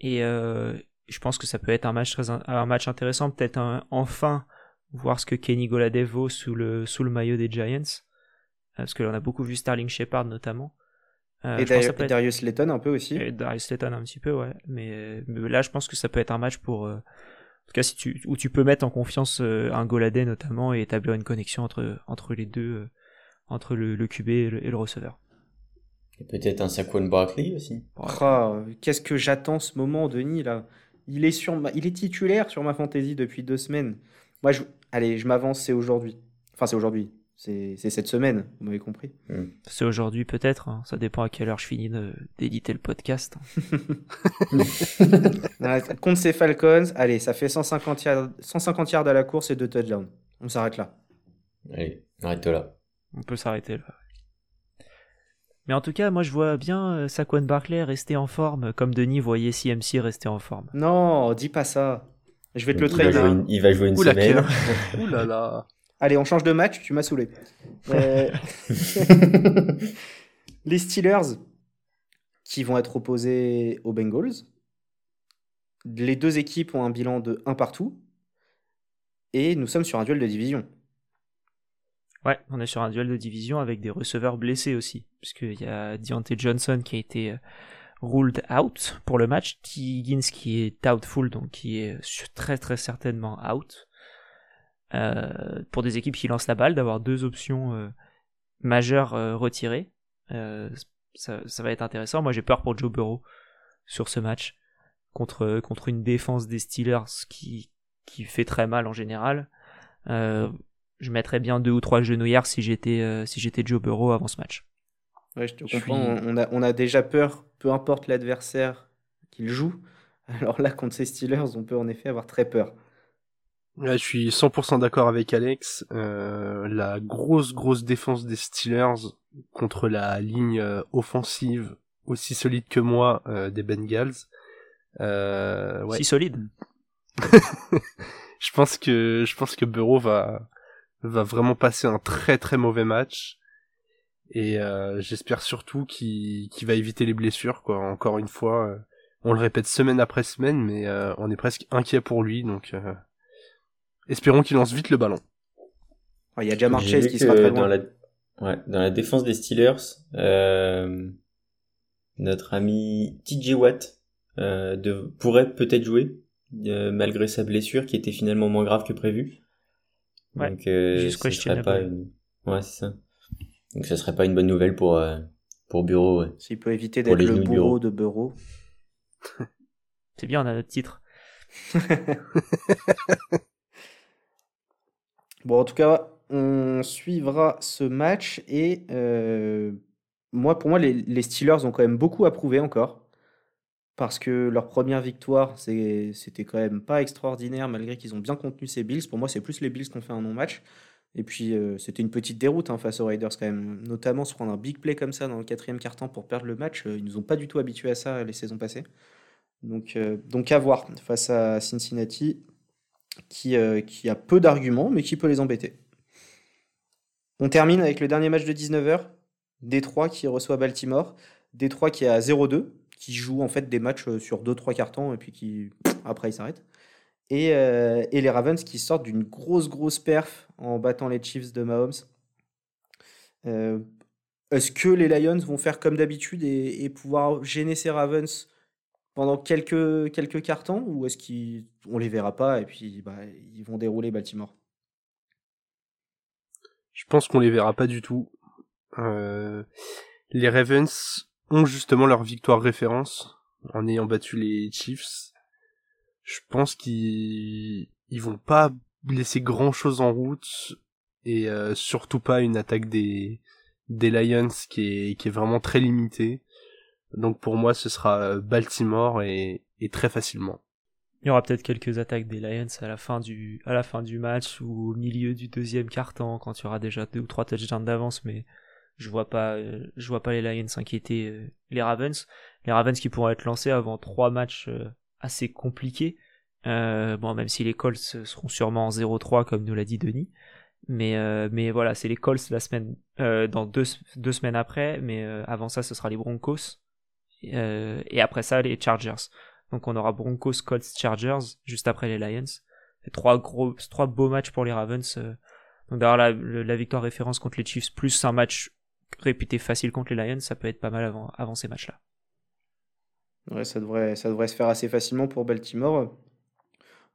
Et euh, je pense que ça peut être un match très un match intéressant, peut-être enfin voir ce que Kenny Goladev vaut sous le sous le maillot des Giants, euh, parce que là, on a beaucoup vu Starling Shepard notamment. Euh, et, Darius Layton un peu aussi. Et Darius Layton un petit peu, ouais. Mais, là, je pense que ça peut être un match pour, en tout cas, si tu, où tu peux mettre en confiance un Goladay notamment et établir une connexion entre entre les deux, entre le, le QB et le receveur. Et peut-être un Saquon Barkley aussi. Oh, Qu'est-ce que j'attends ce moment, Denis, là? Il est, sur il est titulaire sur ma fantaisie depuis deux semaines. Moi, je... allez, je m'avance, c'est aujourd'hui. Enfin, c'est aujourd'hui. C'est cette semaine, vous m'avez compris. Hmm. C'est aujourd'hui peut-être, hein. ça dépend à quelle heure je finis d'éditer le podcast. contre ces Falcons, allez, ça fait 150 yards, 150 yards à la course et deux touchdowns. On s'arrête là. Allez, arrête là. On peut s'arrêter là. Mais en tout cas, moi je vois bien euh, Saquon Barclay rester en forme, comme Denis voyait CMC rester en forme. Non, dis pas ça. Je vais te le traiter. Il va jouer une semaine. Ouh là là. Allez, on change de match, tu m'as saoulé. Euh, les Steelers qui vont être opposés aux Bengals. Les deux équipes ont un bilan de 1 partout. Et nous sommes sur un duel de division. Ouais, on est sur un duel de division avec des receveurs blessés aussi, puisqu'il y a Deontay Johnson qui a été euh, ruled out pour le match. T. Qui est doubtful, donc qui est très très certainement out. Euh, pour des équipes qui lancent la balle, d'avoir deux options euh, majeures retirées. Ça, va être intéressant. Moi j'ai peur pour Joe Burrow sur ce match contre, une défense des Steelers qui fait très mal en général. Je mettrais bien deux ou trois genouillères si j'étais si j'étais Joe Burrow avant ce match. Ouais, je te comprends. On, a, on a déjà peur, peu importe l'adversaire qu'il joue. Alors là, contre ces Steelers, on peut en effet avoir très peur. je suis 100% d'accord avec Alex. Euh, la grosse, grosse défense des Steelers contre la ligne euh, offensive aussi solide que moi euh, des Bengals. ouais. Si solide. je pense que je pense que Burrow va va vraiment passer un très très mauvais match. Et euh, j'espère surtout qu'il va éviter les blessures, quoi. Encore une fois, euh, on le répète semaine après semaine, mais euh, on est presque inquiet pour lui, donc espérons qu'il lance vite le ballon. Il y a déjà marché qui sera très Dans la... Ouais, dans la défense des Steelers, notre ami TJ Watt de... pourrait peut-être jouer malgré sa blessure qui était finalement moins grave que prévu. Ouais, Donc, ce serait pas Ouais, c'est ça. Donc ce serait pas une bonne nouvelle pour, euh, pour Bureau. S'il peut éviter d'être le bourreau de Bureau. C'est bien, on a notre titre. bon, en tout cas, on suivra ce match et euh, moi, pour moi, les, les, Steelers ont quand même beaucoup approuvé encore. Parce que leur première victoire, c'était quand même pas extraordinaire malgré qu'ils ont bien contenu ces Bills. Pour moi, c'est plus les Bills qui ont fait un non-match. Et puis, euh, c'était une petite déroute hein, face aux Raiders quand même. Notamment se prendre un big play comme ça dans le quatrième quart-temps pour perdre le match. Euh, ils nous ont pas du tout habitués à ça les saisons passées. Donc, euh, à voir face à Cincinnati, qui, qui a peu d'arguments, mais qui peut les embêter. On termine avec le dernier match de 19h. Détroit qui reçoit Baltimore. Détroit qui est à 0-2, qui joue en fait des matchs sur 2-3 cartons et puis qui après il s'arrête. Euh, et, les Ravens qui sortent d'une grosse, grosse perf en battant les Chiefs de Mahomes. Euh, est-ce que les Lions vont faire comme d'habitude et, pouvoir gêner ces Ravens pendant quelques, quelques cartons ou est-ce qu'on les verra pas et puis bah, ils vont dérouler Baltimore? Je pense qu'on les verra pas du tout. Euh, les Ravens ont justement leur victoire référence en ayant battu les Chiefs je pense qu'ils ils vont pas laisser grand chose en route et euh, surtout pas une attaque des Lions qui est vraiment très limitée. Donc pour moi ce sera euh, Baltimore et, très facilement. Il y aura peut-être quelques attaques des Lions à la fin du match ou au milieu du deuxième quart-temps quand il y aura déjà deux ou trois touchdowns d'avance mais je vois pas euh, vois pas les Lions s'inquiéter les Ravens les Ravens qui pourront être lancés avant trois matchs assez compliqué. Euh, bon, même si les Colts seront sûrement en 0-3 comme nous l'a dit Denis. Mais, euh, voilà, c'est les Colts la semaine, euh, dans deux, semaines après. Mais avant ça, ce sera les Broncos. et après ça, les Chargers. Donc on aura Broncos, Colts, Chargers juste après les Lions. trois gros, trois beaux matchs pour les Ravens. donc la, la, victoire référence contre les Chiefs plus un match réputé facile contre les Lions, ça peut être pas mal avant, avant ces matchs-là. Ouais, ça devrait, ça devrait se faire assez facilement pour Baltimore.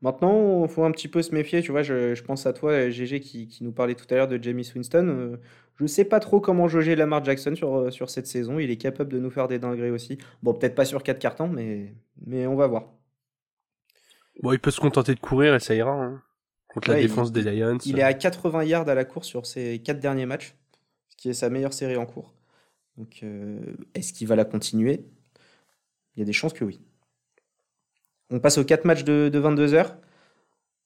Maintenant, il faut un petit peu se méfier. Tu vois, je, pense à toi, GG, qui, qui, nous parlait tout à l'heure de Jamie Winston. Euh, je sais pas trop comment jauger Lamar Jackson sur, euh, sur cette saison. Il est capable de nous faire des dingueries aussi. Bon, peut-être pas sur 4 cartons, mais, mais on va voir. Bon, il peut se contenter de courir et ça ira. Hein, contre la défense des Lions. Il est à 80 yards à la course sur ses 4 derniers matchs, qui est sa meilleure série en cours. Donc, euh, est-ce qu'il va la continuer? Il y a des chances que oui. On passe aux 4 matchs de, 22 heures.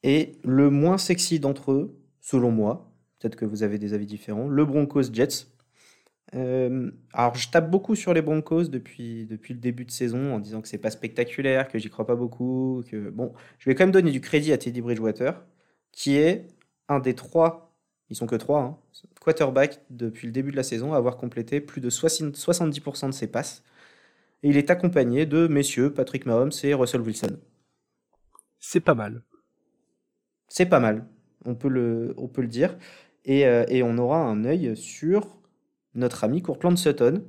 Et le moins sexy d'entre eux, selon moi, peut-être que vous avez des avis différents, le Broncos Jets. Euh, alors, je tape beaucoup sur les Broncos depuis, depuis le début de saison en disant que c'est pas spectaculaire, que j'y crois pas beaucoup. Que bon, je vais quand même donner du crédit à Teddy Bridgewater, qui est un des trois, ils sont que trois, hein, quarterbacks depuis le début de la saison à avoir complété plus de 70% de ses passes. Et il est accompagné de messieurs Patrick Mahomes et Russell Wilson. C'est pas mal. C'est pas mal, on peut le, on peut le dire. Et, euh, et on aura un œil sur notre ami Courtland Sutton,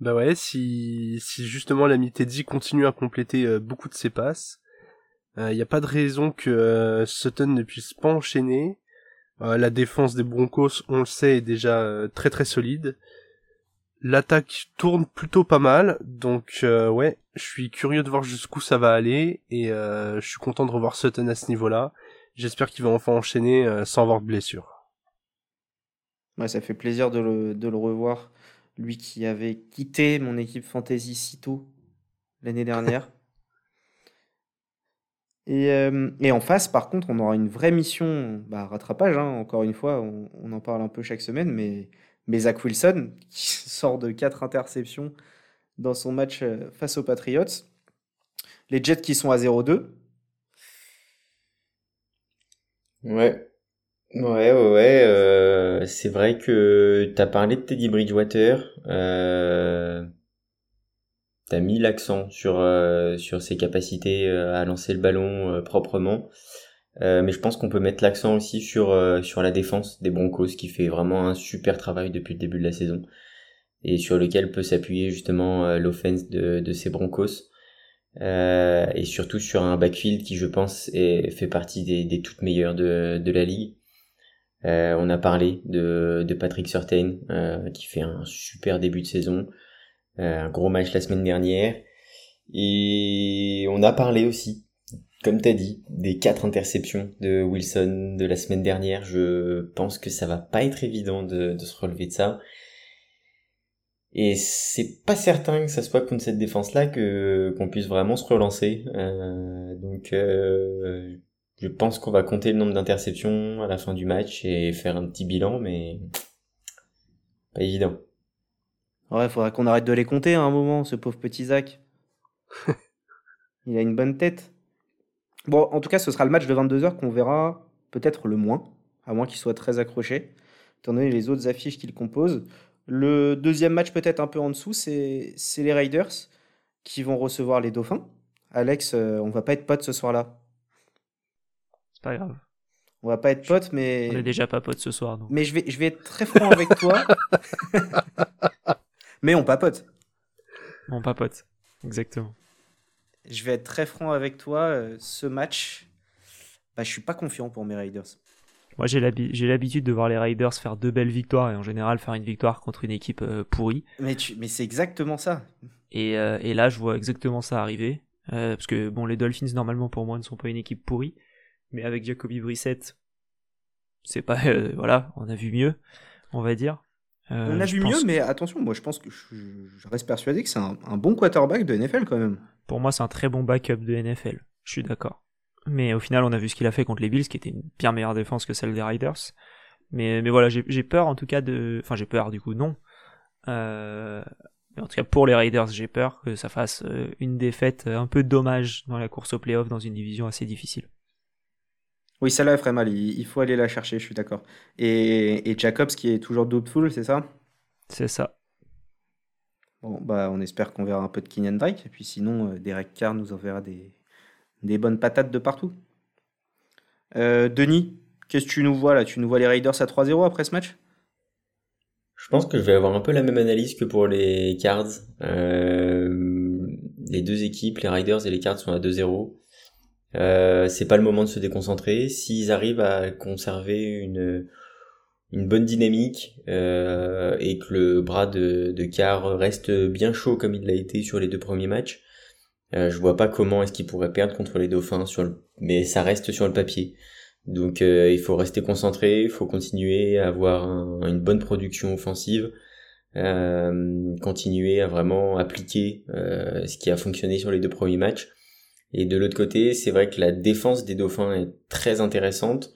Bah ouais, si, si justement l'ami Teddy continue à compléter euh, beaucoup de ses passes, il euh, n'y a pas de raison que Sutton ne puisse pas enchaîner. La défense des Broncos, on le sait, est déjà très très solide. L'attaque tourne plutôt pas mal, donc ouais, je suis curieux de voir jusqu'où ça va aller, et je suis content de revoir Sutton à ce niveau-là. J'espère qu'il va enfin enchaîner sans avoir de blessure. Ouais, ça fait plaisir de le, de le revoir lui qui avait quitté mon équipe fantasy si tôt l'année dernière. Et, euh, et, en face, par contre, on aura une vraie mission, bah, rattrapage, hein, encore une fois, on, en parle un peu chaque semaine, mais, mais Zach Wilson, qui sort de 4 interceptions dans son match euh, face aux Patriots. Les Jets qui sont à 0-2. Ouais, Ouais, ouais. Euh, c'est vrai que t'as parlé de Teddy Bridgewater. Mis l'accent sur euh, ses capacités euh, à lancer le ballon proprement. mais je pense qu'on peut mettre l'accent aussi sur la défense des Broncos qui fait vraiment un super travail depuis le début de la saison et sur lequel peut s'appuyer justement l'offense de de ces Broncos. et surtout sur un backfield qui je pense est, fait partie des, toutes meilleures de, la ligue. Euh, on a parlé de, Patrick Surtain euh, qui fait un super début de saison, euh, un gros match la semaine dernière. Et on a parlé aussi, comme tu as dit, des quatre interceptions de Wilson de la semaine dernière. Je pense que ça va pas être évident de, de se relever de ça. Et c'est pas certain que ça soit contre cette défense-là que qu'on puisse vraiment se relancer. Euh, donc euh, je pense qu'on va compter le nombre d'interceptions à la fin du match et faire un petit bilan, mais pas évident. Ouais, faudra qu'on arrête de les compter à un moment, ce pauvre petit Zach. Il a une bonne tête. Bon, en tout cas, ce sera le match de 22h qu'on verra peut-être le moins, à moins qu'il soit très accroché, étant donné les autres affiches qu'il compose. Le deuxième match, peut-être un peu en dessous, c'est les Raiders qui vont recevoir les Dauphins. Alex, euh, on va pas être potes ce soir-là pas grave. On va pas être potes, mais. On est déjà pas potes ce soir. Donc. Mais je vais, je vais être très franc avec toi. mais on papote. On papote, exactement. Je vais être très franc avec toi. Euh, ce match, bah, je suis pas confiant pour mes Raiders. Moi, j'ai l'habitude de voir les Raiders faire deux belles victoires et en général faire une victoire contre une équipe euh, pourrie. Mais, tu... mais c'est exactement ça. Et, euh, et, là, je vois exactement ça arriver. parce que bon, les Dolphins, normalement, pour moi, ne sont pas une équipe pourrie mais avec Jacoby Brissett, c'est pas euh, voilà, on a vu mieux, on va dire. Euh, on a vu mieux, mais attention, moi je pense que je, reste persuadé que c'est un, bon quarterback de NFL quand même. Pour moi, c'est un très bon backup de NFL. Je suis d'accord. Mais au final, on a vu ce qu'il a fait contre les Bills, qui était une bien meilleure défense que celle des Riders. Mais, mais voilà, j'ai peur en tout cas de. Enfin, j'ai peur du coup, non. Euh, mais en tout cas, pour les Raiders, j'ai peur que ça fasse une défaite un peu dommage dans la course au playoff dans une division assez difficile. Oui, celle-là, ferait mal. Il, faut aller la chercher, je suis d'accord. Et, et, Jacobs qui est toujours doubtful, c'est ça? C'est ça. Bon, bah, on espère qu'on verra un peu de Kenyan Drake. Et puis sinon, euh, Derek Carr nous enverra des, des bonnes patates de partout. Euh, Denis, qu'est-ce que tu nous vois là? Tu nous vois les Raiders à 3-0 après ce match? Je pense que je vais avoir un peu la même analyse que pour les Cards. Euh, les deux équipes, les Riders et les Cards, sont à 2-0. Euh, c'est pas le moment de se déconcentrer. S'ils arrivent à conserver une une bonne dynamique euh, et que le bras de, de Carr reste bien chaud comme il l'a été sur les deux premiers matchs, euh, je vois pas comment est-ce qu'il pourrait perdre contre les Dauphins sur le... mais ça reste sur le papier. Donc euh, il faut rester concentré, il faut continuer à avoir une bonne production offensive, euh, continuer à vraiment appliquer euh, ce qui a fonctionné sur les deux premiers matchs et de l'autre côté, c'est vrai que la défense des Dauphins est très intéressante.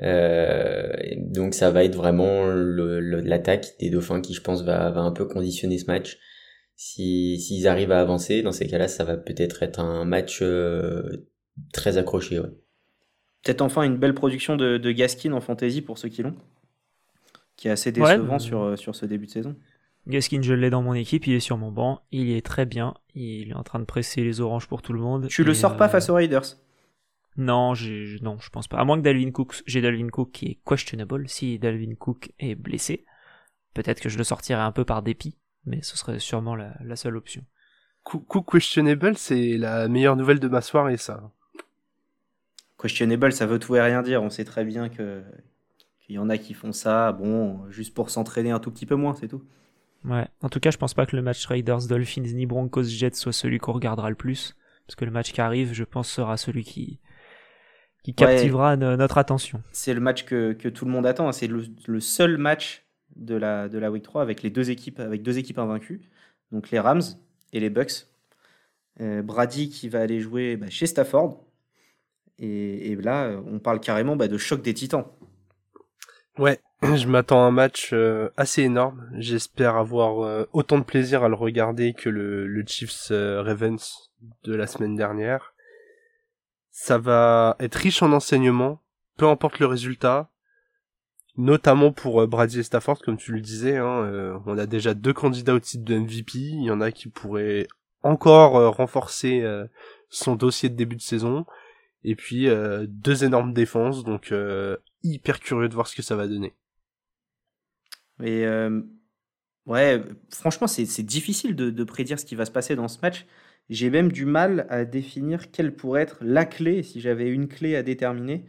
Euh, donc ça va être vraiment l'attaque des Dauphins qui, je pense, va, va un peu conditionner ce match. S'ils arrivent à avancer, dans ces cas-là, ça va peut-être être un match euh, très accroché. Ouais. Peut-être enfin une belle production de, de, Gaskin en fantasy pour ceux qui l'ont, qui est assez décevant sur, sur ce début de saison. Gaskin, je l'ai dans mon équipe, il est sur mon banc, il est très bien, il est en train de presser les oranges pour tout le monde. Tu le sors pas euh, face aux Raiders Non, non, je pense pas. À moins que Dalvin Cook, j'ai Dalvin Cook qui est questionable. Si Dalvin Cook est blessé, peut-être que je le sortirai un peu par dépit. mais ce serait sûrement la, seule option. Coup, questionable, c'est la meilleure nouvelle de ma soirée, ça. Questionable, ça veut tout et rien dire. On sait très bien que qu'il y en a qui font ça, bon, juste pour s'entraîner un tout petit peu moins, c'est tout. Ouais. En tout cas, je pense pas que le match Raiders Dolphins ni Broncos Jets soit celui qu'on regardera le plus, parce que le match qui arrive, je pense, sera celui qui qui captivera notre attention. C'est le match que, que, tout le monde attend. Hein. C'est le, seul match de la, de la Week 3 avec les deux équipes, avec deux équipes invaincues. Donc les Rams et les Bucks. Euh, Brady qui va aller jouer bah, chez Stafford. Et, et, là, on parle carrément bah, de choc des titans. Ouais, je m'attends à un match euh, assez énorme. J'espère avoir euh, autant de plaisir à le regarder que le, le Chiefs Ravens de la semaine dernière. Ça va être riche en enseignements, peu importe le résultat, notamment pour euh, Brady et Stafford, comme tu le disais. Hein, euh, on a déjà deux candidats au titre de MVP. Il y en a qui pourraient encore euh, renforcer son dossier de début de saison. Et puis deux énormes défenses, donc hyper curieux de voir ce que ça va donner. Et ouais, franchement, c'est difficile de, prédire ce qui va se passer dans ce match. J'ai même du mal à définir quelle pourrait être la clé, si j'avais une clé à déterminer.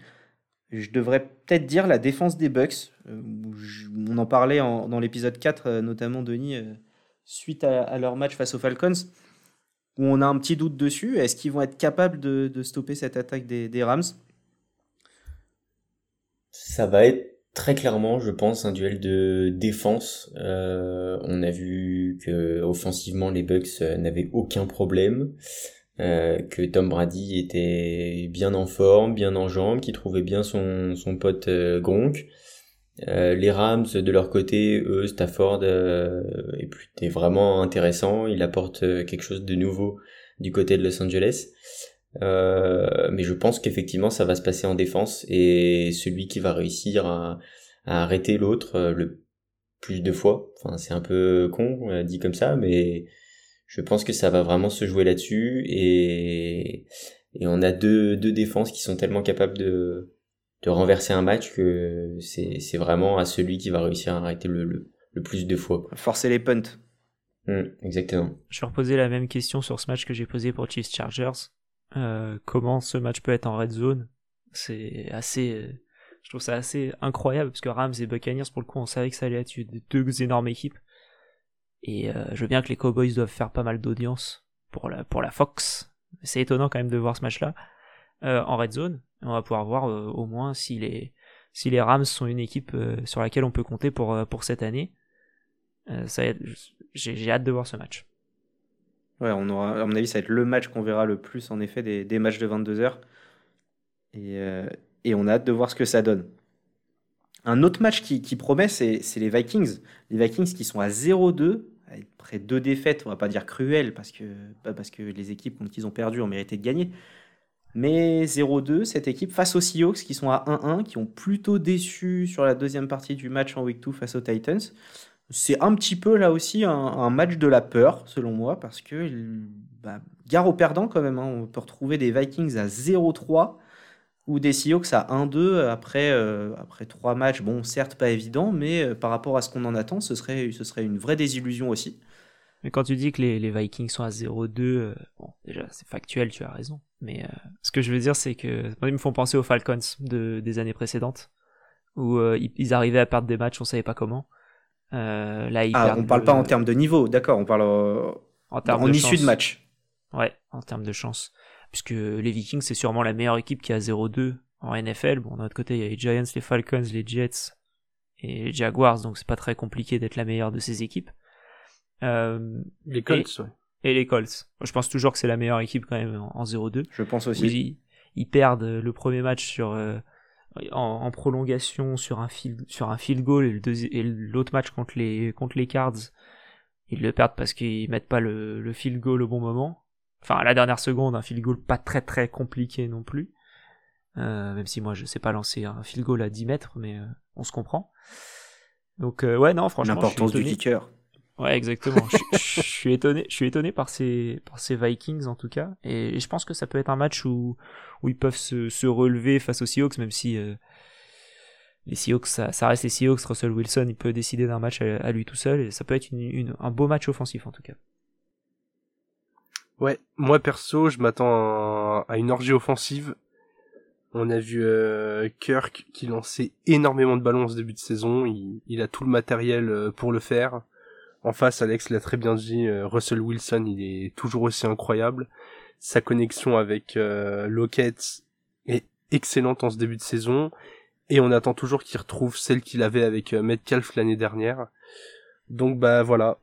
Je devrais peut-être dire la défense des Bucks. Euh, on en parlait dans l'épisode 4, euh, notamment Denis, euh, suite à, leur match face aux Falcons, où on a un petit doute dessus. Est-ce qu'ils vont être capables de, stopper cette attaque des, des Rams? Ça va être très clairement, je pense, un duel de défense. Euh, on a vu que offensivement les Bucks euh, n'avaient aucun problème, euh, que Tom Brady était bien en forme, bien en jambes, qui trouvait bien son, son pote Gronk. les Rams de leur côté, eux, Stafford est, est vraiment intéressant. Il apporte quelque chose de nouveau du côté de Los Angeles. Euh, mais je pense qu'effectivement ça va se passer en défense et celui qui va réussir à, arrêter l'autre euh, le plus de fois, enfin c'est un peu con euh, dit comme ça, mais je pense que ça va vraiment se jouer là-dessus et, et on a deux, deux défenses qui sont tellement capables de, de renverser un match que c'est, c'est vraiment à celui qui va réussir à arrêter le, le, plus de fois. Forcer les punts. Mmh, exactement. Je vais reposer la même question sur ce match que j'ai posé pour Chiefs Chargers. Euh, comment ce match peut être en red zone. C'est assez, je trouve ça assez incroyable parce que Rams et Buccaneers pour le coup on savait que ça allait être deux énormes équipes. Et euh, je veux bien que les Cowboys doivent faire pas mal d'audience pour la pour la Fox. C'est étonnant quand même de voir ce match-là euh, en red zone. On va pouvoir voir au moins si les si les Rams sont une équipe sur laquelle on peut compter pour pour cette année. ça j'ai hâte de voir ce match. Ouais, on aura, à mon avis, ça va être le match qu'on verra le plus, en effet, des, des matchs de 22h. Et, euh, et, on a hâte de voir ce que ça donne. Un autre match qui, qui promet, c'est les Vikings. Les Vikings qui sont à 0-2, après deux défaites, on va pas dire cruelles, parce que, parce que les équipes contre qui ils ont perdu ont mérité de gagner. Mais 0-2, cette équipe face aux Seahawks qui sont à 1-1, qui ont plutôt déçu sur la deuxième partie du match en week 2 face aux Titans c'est un petit peu là aussi un, match de la peur, selon moi, parce que bah, gare aux perdants quand même. Hein. On peut retrouver des Vikings à 0-3 ou des Seahawks à 1-2 après, euh, après trois matchs. Bon, certes pas évident, mais euh, par rapport à ce qu'on en attend, ce serait, ce serait une vraie désillusion aussi. Mais quand tu dis que les, Vikings sont à 0-2, euh, bon, déjà c'est factuel, tu as raison. Mais ce que je veux dire, c'est que ils me font penser aux Falcons de, des années précédentes, où ils arrivaient à perdre des matchs, on savait pas comment. Euh, là, ah, on parle pas en termes de niveau, d'accord, on parle euh, en, termes de issue de match. Ouais, en termes de chance. Puisque les Vikings, c'est sûrement la meilleure équipe qui a 0-2 en NFL. Bon, de notre côté, il y a les Giants, les Falcons, les Jets et les Jaguars, donc c'est pas très compliqué d'être la meilleure de ces équipes. Euh, les Colts, et, ouais. Et les Colts. Je pense toujours que c'est la meilleure équipe quand même en, 0-2. Je pense aussi. Ils, perdent le premier match sur en, prolongation sur un field, sur un field goal et l'autre match contre les, contre les Cards, ils le perdent parce qu'ils mettent pas le, le field goal au bon moment. Enfin, à la dernière seconde, un field goal pas très très compliqué non plus. Euh, même si moi je sais pas lancer un field goal à 10 mètres, mais euh, on se comprend. Donc euh, ouais, non, franchement. L'importance du kicker. Ouais, exactement. je, suis étonné, par ces, Vikings en tout cas, et, je pense que ça peut être un match où, ils peuvent se, relever face aux Seahawks, même si, euh, les Seahawks, ça, reste les Seahawks. Russell Wilson, il peut décider d'un match à, lui tout seul et ça peut être un beau match offensif en tout cas. Ouais, moi perso, je m'attends à, une orgie offensive. On a vu euh, Kirk qui lançait énormément de ballons ce début de saison. Il, il, a tout le matériel euh, pour le faire. En face, Alex l'a très bien dit, euh, Russell Wilson, il est toujours aussi incroyable. Sa connexion avec Lockett est excellente en ce début de saison. Et on attend toujours qu'il retrouve celle qu'il avait avec Metcalf l'année dernière. Donc bah voilà,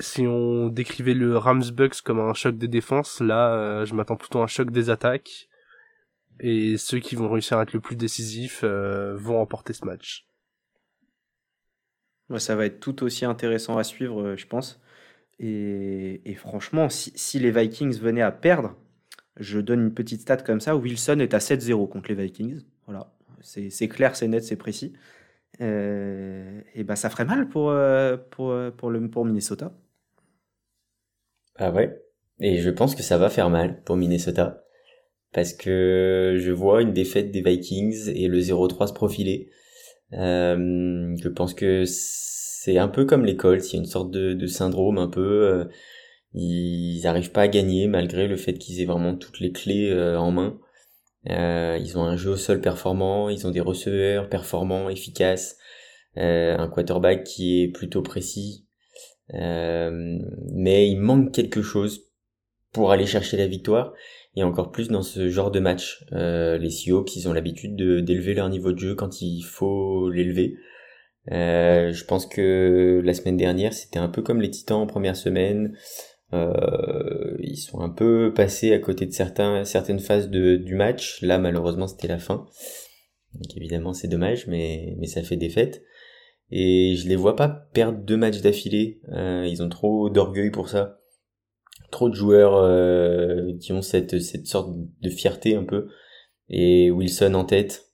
si on décrivait le Rams Bucks comme un choc des défenses, là, euh, je m'attends plutôt à un choc des attaques. Et ceux qui vont réussir à être le plus décisifs euh, vont remporter ce match. Ça va être tout aussi intéressant à suivre, euh, je pense. Et, franchement, si, les Vikings venaient à perdre, je donne une petite stat comme ça. Wilson est à 7-0 contre les Vikings. Voilà, c'est clair, c'est net, c'est précis. Euh, et ben ça ferait mal pour, euh, pour, pour, le, pour Minnesota. Ah ouais. Et je pense que ça va faire mal pour Minnesota. Parce que je vois une défaite des Vikings et le 0-3 se profiler. Je pense que c'est un peu comme l'école, il y a une sorte de, syndrome un peu. ils n'arrivent pas à gagner malgré le fait qu'ils aient vraiment toutes les clés en main. Euh, ils ont un jeu au sol performant, ils ont des receveurs performants, efficaces, euh, un quarterback qui est plutôt précis. Euh, mais il manque quelque chose pour aller chercher la victoire et encore plus dans ce genre de match. les Seahawks, ils ont l'habitude d'élever leur niveau de jeu quand il faut l'élever. je pense que la semaine dernière, c'était un peu comme les Titans en première semaine. Euh, ils sont un peu passés à côté de certains, certaines phases de, du match. Là, malheureusement, c'était la fin. Donc évidemment, c'est dommage, mais, mais ça fait défaite. Et je les vois pas perdre deux matchs d'affilée. Euh, ils ont trop d'orgueil pour ça. Trop de joueurs euh, qui ont cette, cette sorte de fierté un peu. Et Wilson en tête.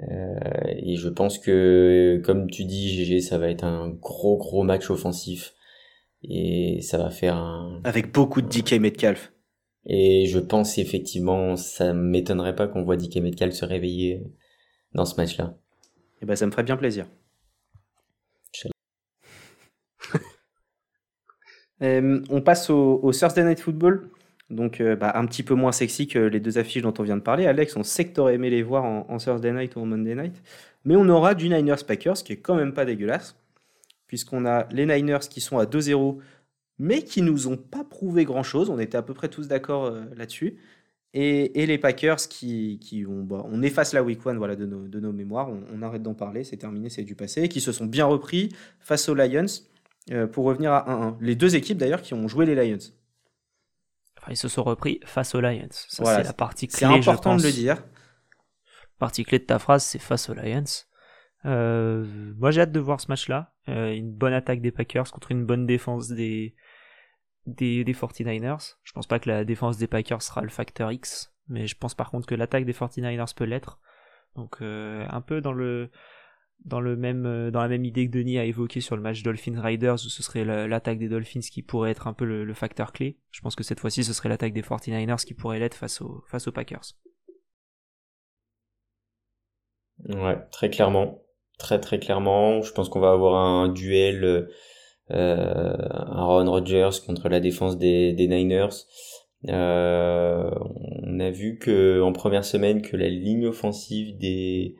Euh, et je pense que, comme tu dis, GG, ça va être un gros gros match offensif et ça va faire un... Avec beaucoup de DK Metcalf. Et je pense effectivement, ça m'étonnerait pas qu'on voit DK Metcalf se réveiller dans ce match-là. Et eh ben ça me ferait bien plaisir. Euh, on passe au, Thursday Night Football. Donc euh, bah, un petit peu moins sexy que les deux affiches dont on vient de parler. Alex, on sait que t'aurais aimé les voir en, Thursday Night ou en Monday Night. Mais on aura du Niners Packers qui est quand même pas dégueulasse puisqu'on a les Niners qui sont à 2-0, mais qui nous ont pas prouvé grand-chose. On était à peu près tous d'accord euh, là-dessus. Et, les Packers qui, ont, bah, on efface la week one voilà, de, nos, mémoires, on, arrête d'en parler, c'est terminé, c'est du passé, qui se sont bien repris face aux Lions pour revenir à 1-1. Les deux équipes d'ailleurs qui ont joué les Lions. Enfin, ils se sont repris face aux Lions. Ça, c'est la partie clé. C'est important de le dire. Partie clé de ta phrase, c'est face aux Lions. Euh, moi, j'ai hâte de voir ce match-là. Euh, une bonne attaque des Packers contre une bonne défense des, des, des 49ers. Je pense pas que la défense des Packers sera le facteur X, mais je pense par contre que l'attaque des 49ers peut l'être. Donc euh, un peu dans le dans le même euh, dans la même idée que Denis a évoqué sur le match Dolphins Riders où ce serait l'attaque des Dolphins qui pourrait être un peu le, facteur clé. Je pense que cette fois-ci ce serait l'attaque des 49ers qui pourrait l'être face aux face aux Packers. Ouais, très clairement très très clairement. Je pense qu'on va avoir un duel euh, Aaron Rodgers contre la défense des, des Niners. Euh, on a vu que en première semaine que la ligne offensive des,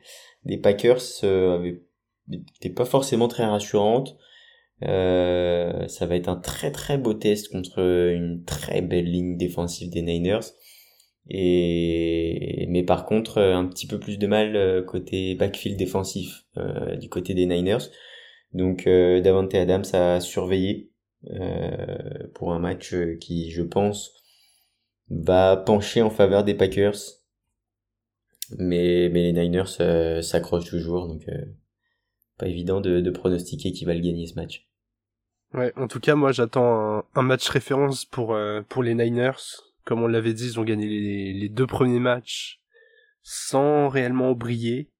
des Packers euh, n'était pas forcément très rassurante. Euh, ça va être un très très beau test contre une très belle ligne défensive des Niners. Et mais par contre un petit peu plus de mal euh, côté backfield défensif euh, du côté des Niners. Donc euh, Davante Adams a surveillé euh, pour un match qui je pense va pencher en faveur des Packers. Mais, mais les Niners s'accrochent toujours donc pas évident de, pronostiquer qui va le gagner ce match. Ouais, en tout cas, moi j'attends un, match référence pour, pour les Niners comme on l'avait dit, ils ont gagné les, deux premiers matchs sans réellement briller.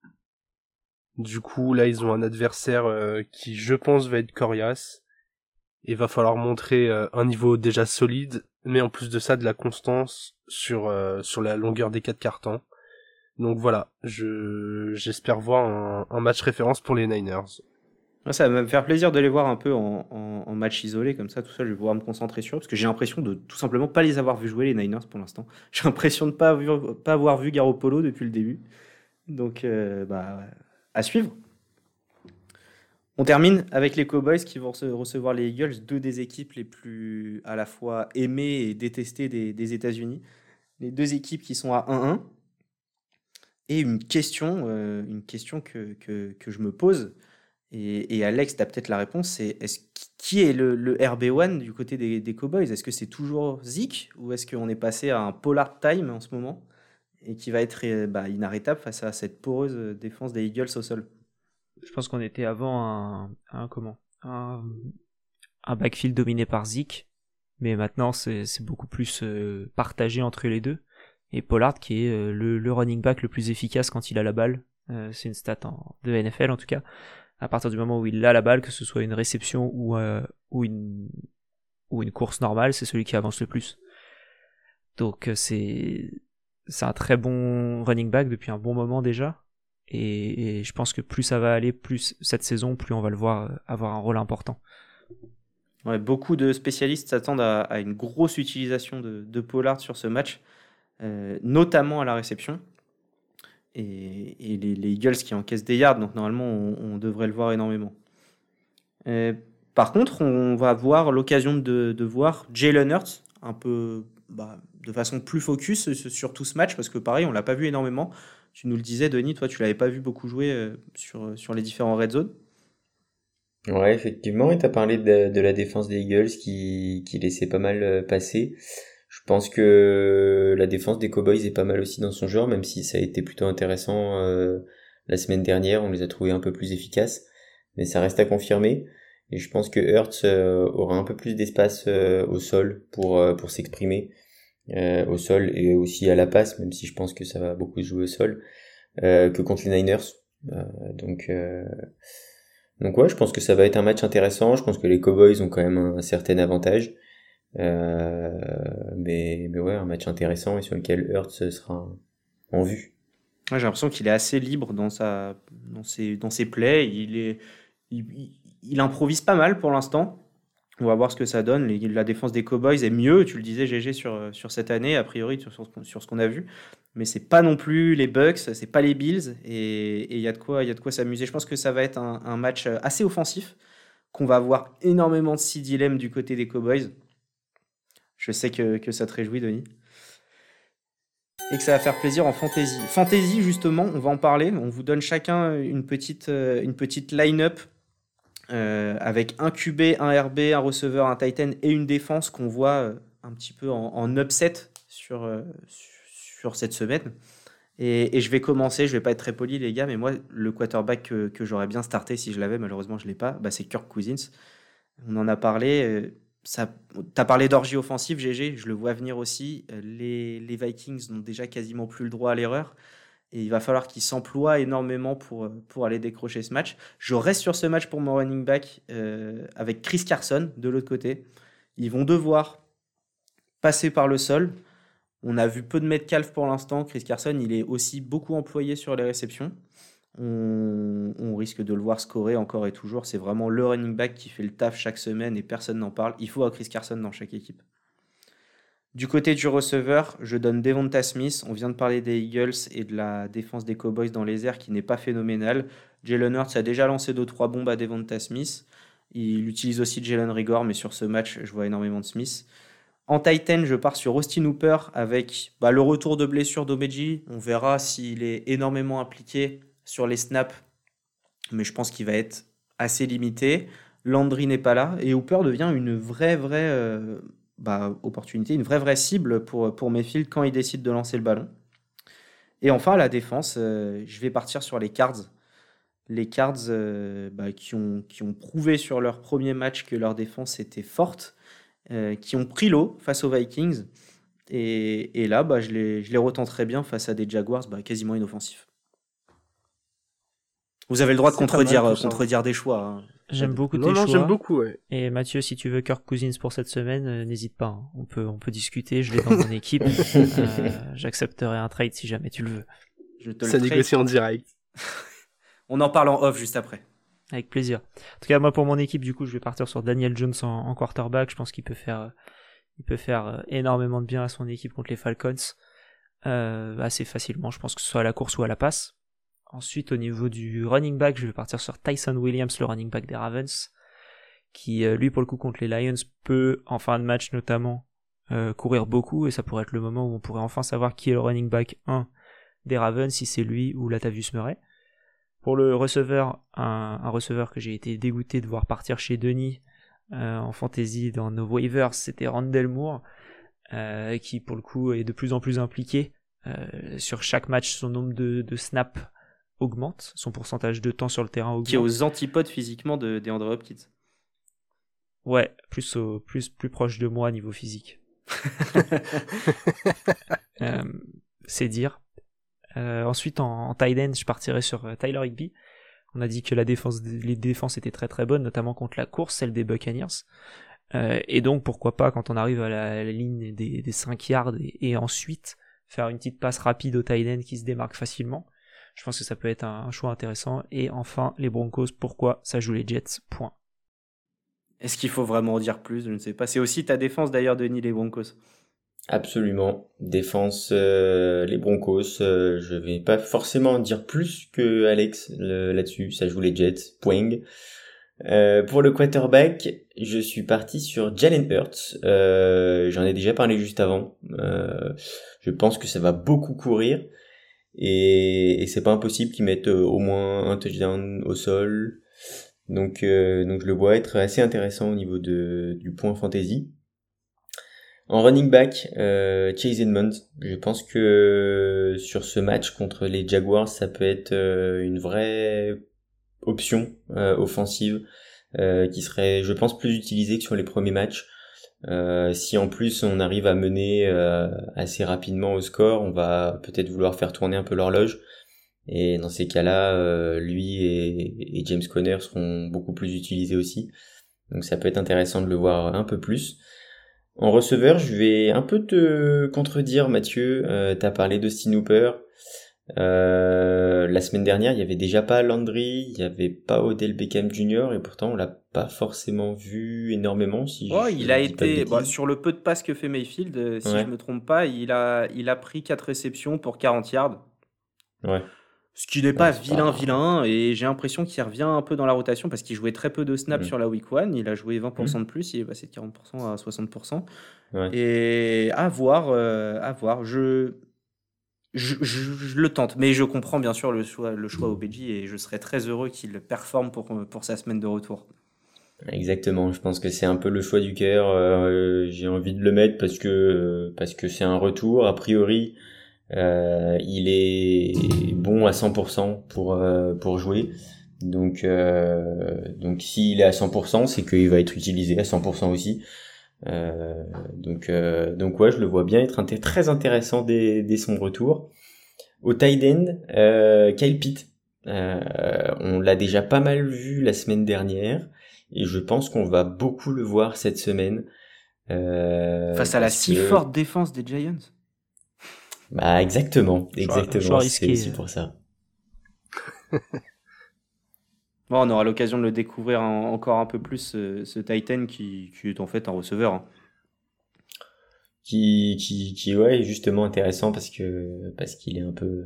Du coup, là, ils ont un adversaire euh, qui, je pense, va être coriace. Il va falloir montrer euh, un niveau déjà solide, mais en plus de ça, de la constance sur, euh, sur la longueur des quatre cartons. Donc voilà, je j'espère voir un, match référence pour les Niners. Ça va me faire plaisir de les voir un peu en, match isolé comme ça, tout ça, je vais pouvoir me concentrer sur eux, parce que j'ai l'impression de tout simplement pas les avoir vu jouer les Niners pour l'instant. J'ai l'impression de pas, pas avoir vu Garoppolo depuis le début. Donc, euh, bah, à suivre. On termine avec les Cowboys qui vont recevoir les Eagles, deux des équipes les plus à la fois aimées et détestées des, des États-Unis. Les deux équipes qui sont à 1-1. Et une question, euh, une question que, que, je me pose, et, Alex, tu as peut-être la réponse, c'est qui est le, le RB1 du côté des, Cowboys? Est-ce que c'est toujours Zeke ou est-ce qu'on est passé à un polar time en ce moment et qui va être euh, bah, inarrêtable face à cette poreuse défense des Eagles au sol? Je pense qu'on était avant un, comment? Un, un, backfield dominé par Zeke, mais maintenant c'est, beaucoup plus euh, partagé entre les deux et Pollard qui est euh, le, running back le plus efficace quand il a la balle. Euh, c'est une stat en, de NFL en tout cas. À partir du moment où il a la balle, que ce soit une réception ou, euh, une, ou une course normale, c'est celui qui avance le plus. Donc c'est un très bon running back depuis un bon moment déjà. Et, je pense que plus ça va aller, plus cette saison, plus on va le voir avoir un rôle important. Beaucoup de spécialistes s'attendent à, une grosse utilisation de Pollard sur ce match. Euh, notamment à la réception. Et, les, Eagles qui encaissent des yards, donc normalement on, devrait le voir énormément. Euh, par contre, on va avoir l'occasion de, voir Jalen Hurts un peu bah, de façon plus focus sur tout ce match, parce que pareil, on l'a pas vu énormément. Tu nous le disais, Denis, toi tu l'avais pas vu beaucoup jouer euh, sur, sur les différents red zones. Ouais, effectivement, et tu as parlé de, la défense des Eagles qui, qui laissait pas mal passer. Je pense que la défense des Cowboys est pas mal aussi dans son genre, même si ça a été plutôt intéressant euh, la semaine dernière. On les a trouvés un peu plus efficaces, mais ça reste à confirmer. Et je pense que Hurts euh, aura un peu plus d'espace euh, au sol pour pour s'exprimer au sol et aussi à la passe, même si je pense que ça va beaucoup jouer au sol que contre les Niners. donc donc ouais, je pense que ça va être un match intéressant. Je pense que les Cowboys ont quand même un certain avantage. Euh, mais, mais ouais, un match intéressant et sur lequel Hurts sera en vue. j'ai l'impression qu'il est assez libre dans, sa, dans, ses, dans ses plays. Il, est, il, improvise pas mal pour l'instant. On va voir ce que ça donne. la défense des Cowboys est mieux, tu le disais, GG, sur, sur cette année, a priori, sur, sur ce qu'on a vu. Mais c'est pas non plus les Bucks, c'est pas les Bills. Et il y a de quoi, y a de quoi s'amuser. Je pense que ça va être un, un match assez offensif, qu'on va avoir énormément de six dilemmes du côté des Cowboys. Je sais que, que ça te réjouit, Denis. Et que ça va faire plaisir en fantasy. Fantasy, justement, on va en parler. On vous donne chacun une petite, euh, une petite line-up euh, avec un QB, un RB, un receveur, un Titan et une défense qu'on voit euh, un petit peu en, upset sur, sur cette semaine. Et, je vais commencer, je vais pas être très poli les gars, mais moi le quarterback que, j'aurais bien starté si je l'avais, malheureusement je l'ai pas, bah, c'est Kirk Cousins. On en a parlé, ça, as parlé d'orgie offensive, GG, je le vois venir aussi. Euh, les, Vikings n'ont déjà quasiment plus le droit à l'erreur. Et il va falloir qu'ils s'emploient énormément pour, euh, pour aller décrocher ce match. Je reste sur ce match pour mon running back euh, avec Chris Carson de l'autre côté. Ils vont devoir passer par le sol. On a vu peu de Metcalf pour l'instant. Chris Carson, il est aussi beaucoup employé sur les réceptions on, risque de le voir scorer encore et toujours. C'est vraiment le running back qui fait le taf chaque semaine et personne n'en parle. Il faut un Chris Carson dans chaque équipe. Du côté du receveur, je donne Devonta Smith. On vient de parler des Eagles et de la défense des Cowboys dans les airs qui n'est pas phénoménale. Jalen Hurts a déjà lancé 2-3 bombes à Devonta Smith. Il utilise aussi Jalen Rigor, mais sur ce match, je vois énormément de Smith. En Titan, je pars sur Austin Hooper avec bah, le retour de blessure d'Omeji. On verra s'il est énormément impliqué sur les snaps, mais je pense qu'il va être assez limité. Landry n'est pas là et Hooper devient une vraie, vraie euh, bah, opportunité, une vraie, vraie cible pour, pour Mayfield quand il décide de lancer le ballon. Et enfin, la défense, euh, je vais partir sur les Cards. Les Cards euh, bah, qui, ont, prouvé sur leur premier match que leur défense était forte, qui ont pris l'eau face aux Vikings. Et, là, bah, je, les, je bien face à des Jaguars quasiment inoffensifs. Vous avez le droit de contredire, euh, contredire des choix. Hein. J'aime beaucoup non, tes non, j'aime beaucoup, ouais. Et Mathieu, si tu veux Kirk Cousins pour cette semaine, euh, n'hésite pas. Hein. On peut, on peut discuter. Je l'ai dans mon équipe. Euh, j'accepterai un trade si jamais tu le veux. Je te Ça négocie en direct. On en parle en off juste après. Avec plaisir. En tout cas, moi pour mon équipe, du coup, je vais partir sur Daniel Jones en, quarterback. Je pense qu'il peut faire, il peut faire énormément de bien à son équipe contre les Falcons euh, assez facilement. Je pense que ce soit à la course ou à la passe. Ensuite, au niveau du running back, je vais partir sur Tyson Williams, le running back des Ravens, qui euh, lui pour le coup contre les Lions peut en fin de match notamment courir beaucoup et ça pourrait être le moment où on pourrait enfin savoir qui est le running back 1 des Ravens, si c'est lui ou Latavius Murray. Pour le receveur, un, receveur que j'ai été dégoûté de voir partir chez Denis euh, en fantasy dans nos waivers, c'était Randall Moore, euh, qui pour le coup est de plus en plus impliqué. Euh, sur chaque match, son nombre de, snaps augmente, son pourcentage de temps sur le terrain augmente. Qui est aux antipodes physiquement de DeAndre Hopkins. Ouais, plus, plus, plus proche de moi niveau physique. c'est dire. Euh, ensuite, en, en tight end, je partirais sur euh, Tyler Higby. On a dit que la défense, les défenses étaient très très bonnes, notamment contre la course, celle des Buccaneers. Euh, et donc, pourquoi pas, quand on arrive à la, ligne des, des 5 yards et, ensuite faire une petite passe rapide au tight end qui se démarque facilement. Je pense que ça peut être un, choix intéressant. Et enfin, les Broncos, pourquoi ça joue les Jets? Point. Est-ce qu'il faut vraiment en dire plus? Je ne sais pas. C'est aussi ta défense d'ailleurs, Denis, les Broncos. Absolument. Défense, euh, les Broncos, euh, je vais pas forcément en dire plus que Alex là-dessus. Ça joue les Jets, point. Euh, pour le quarterback, je suis parti sur Jalen Hurts. J'en ai déjà parlé juste avant. je pense que ça va beaucoup courir et, et c'est pas impossible qu'ils mettent au moins un touchdown au sol. Donc, donc je le vois être assez intéressant au niveau de, du point fantasy. En running back, euh, Chase Edmonds, je pense que sur ce match contre les Jaguars, ça peut être euh, une vraie option euh, offensive qui serait, je pense, plus utilisée que sur les premiers matchs. Si en plus on arrive à mener assez rapidement au score, on va peut-être vouloir faire tourner un peu l'horloge. Et dans ces cas-là, lui et, James Conner seront beaucoup plus utilisés aussi. Donc ça peut être intéressant de le voir un peu plus. En receveur, je vais un peu te contredire, Mathieu. Euh, tu as parlé de Hooper. Euh, la semaine dernière, il n'y avait déjà pas Landry, il n'y avait pas Odell Beckham Jr. et pourtant on l'a pas forcément vu énormément. Si oh, il a été bah, sur le peu de passes que fait Mayfield, euh, si je me trompe pas, il a il a pris 4 réceptions pour 40 yards. Ouais. Ce qui n'est pas vilain, vilain. Et j'ai l'impression qu'il revient un peu dans la rotation parce qu'il jouait très peu de snaps mm. sur la week 1. Il a joué 20% mm. de plus. Il est passé de 40% à 60%. Et à voir. Euh, à voir. Je, je, le tente. Mais je comprends bien sûr le choix, le choix au Et je serais très heureux qu'il performe pour, pour sa semaine de retour. Exactement, je pense que c'est un peu le choix du cœur. Euh, j'ai envie de le mettre parce que parce que c'est un retour. A priori, euh, il est bon à 100% pour euh, pour jouer. Donc euh, donc s'il est à 100%, c'est qu'il va être utilisé à 100% aussi. Euh, donc euh, donc ouais, je le vois bien être très intéressant dès, dès son retour. Au tight end, euh, Kyle Pitt. on l'a déjà pas mal vu la semaine dernière et je pense qu'on va beaucoup le voir cette semaine. Face à la si forte défense des Giants. Bah exactement, exactement. C'est pour ça. bon, on aura l'occasion de le découvrir encore un peu plus ce, Titan qui, qui, est en fait un receveur. Hein. Qui, qui, qui ouais, est justement intéressant parce que parce qu'il est un peu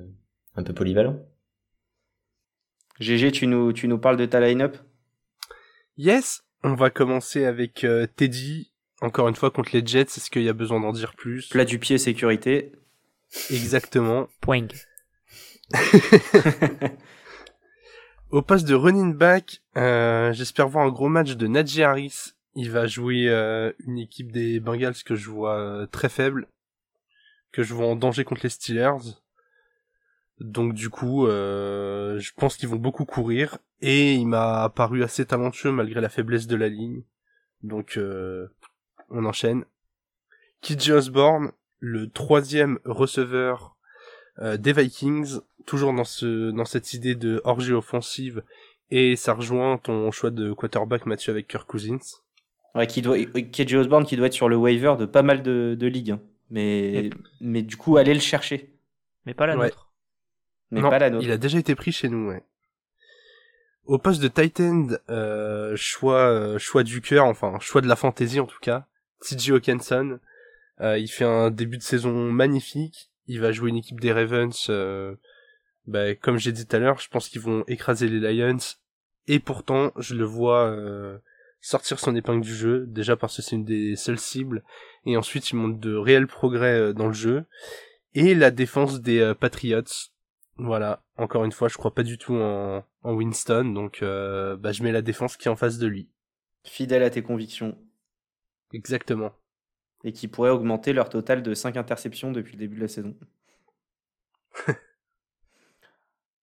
un peu polyvalent. GG, tu nous tu nous parles de ta line-up? Yes, on va commencer avec euh, Teddy. Encore une fois contre les Jets, est-ce qu'il y a besoin d'en dire plus? Plat du pied, sécurité. Exactement. Point. Au poste de running back, euh, j'espère voir un gros match de Najee Harris. Il va jouer euh, une équipe des Bengals que je vois euh, très faible, que je vois en danger contre les Steelers. Donc du coup, je pense qu'ils vont beaucoup courir et il m'a paru assez talentueux malgré la faiblesse de la ligne. Donc on enchaîne. KJ Osborne, le troisième receveur des Vikings, toujours dans ce dans cette idée de orgie offensive, et ça rejoint ton choix de quarterback Mathieu avec Kirk Cousins. Ouais, qui doit, KJ Osborne qui doit être sur le waiver de pas mal de, de ligues, hein. mais mais du coup aller le chercher. Mais pas la nôtre. mais pas la nôtre. Il a déjà été pris chez nous, ouais. Au poste de Titan, euh, choix euh, choix du cœur, enfin choix de la fantaisie en tout cas. TJ Hawkinson, euh, il fait un début de saison magnifique. Il va jouer une équipe des Ravens. Euh, bah, comme j'ai dit tout à l'heure, je pense qu'ils vont écraser les Lions. Et pourtant, je le vois euh, sortir son épingle du jeu, déjà parce que c'est une des seules cibles. Et ensuite, il montre de réels progrès dans le jeu. Et la défense des Patriots. Voilà, encore une fois, je crois pas du tout en, en Winston, donc bah, je mets la défense qui est en face de lui. Fidèle à tes convictions. Exactement et qui pourraient augmenter leur total de 5 interceptions depuis le début de la saison.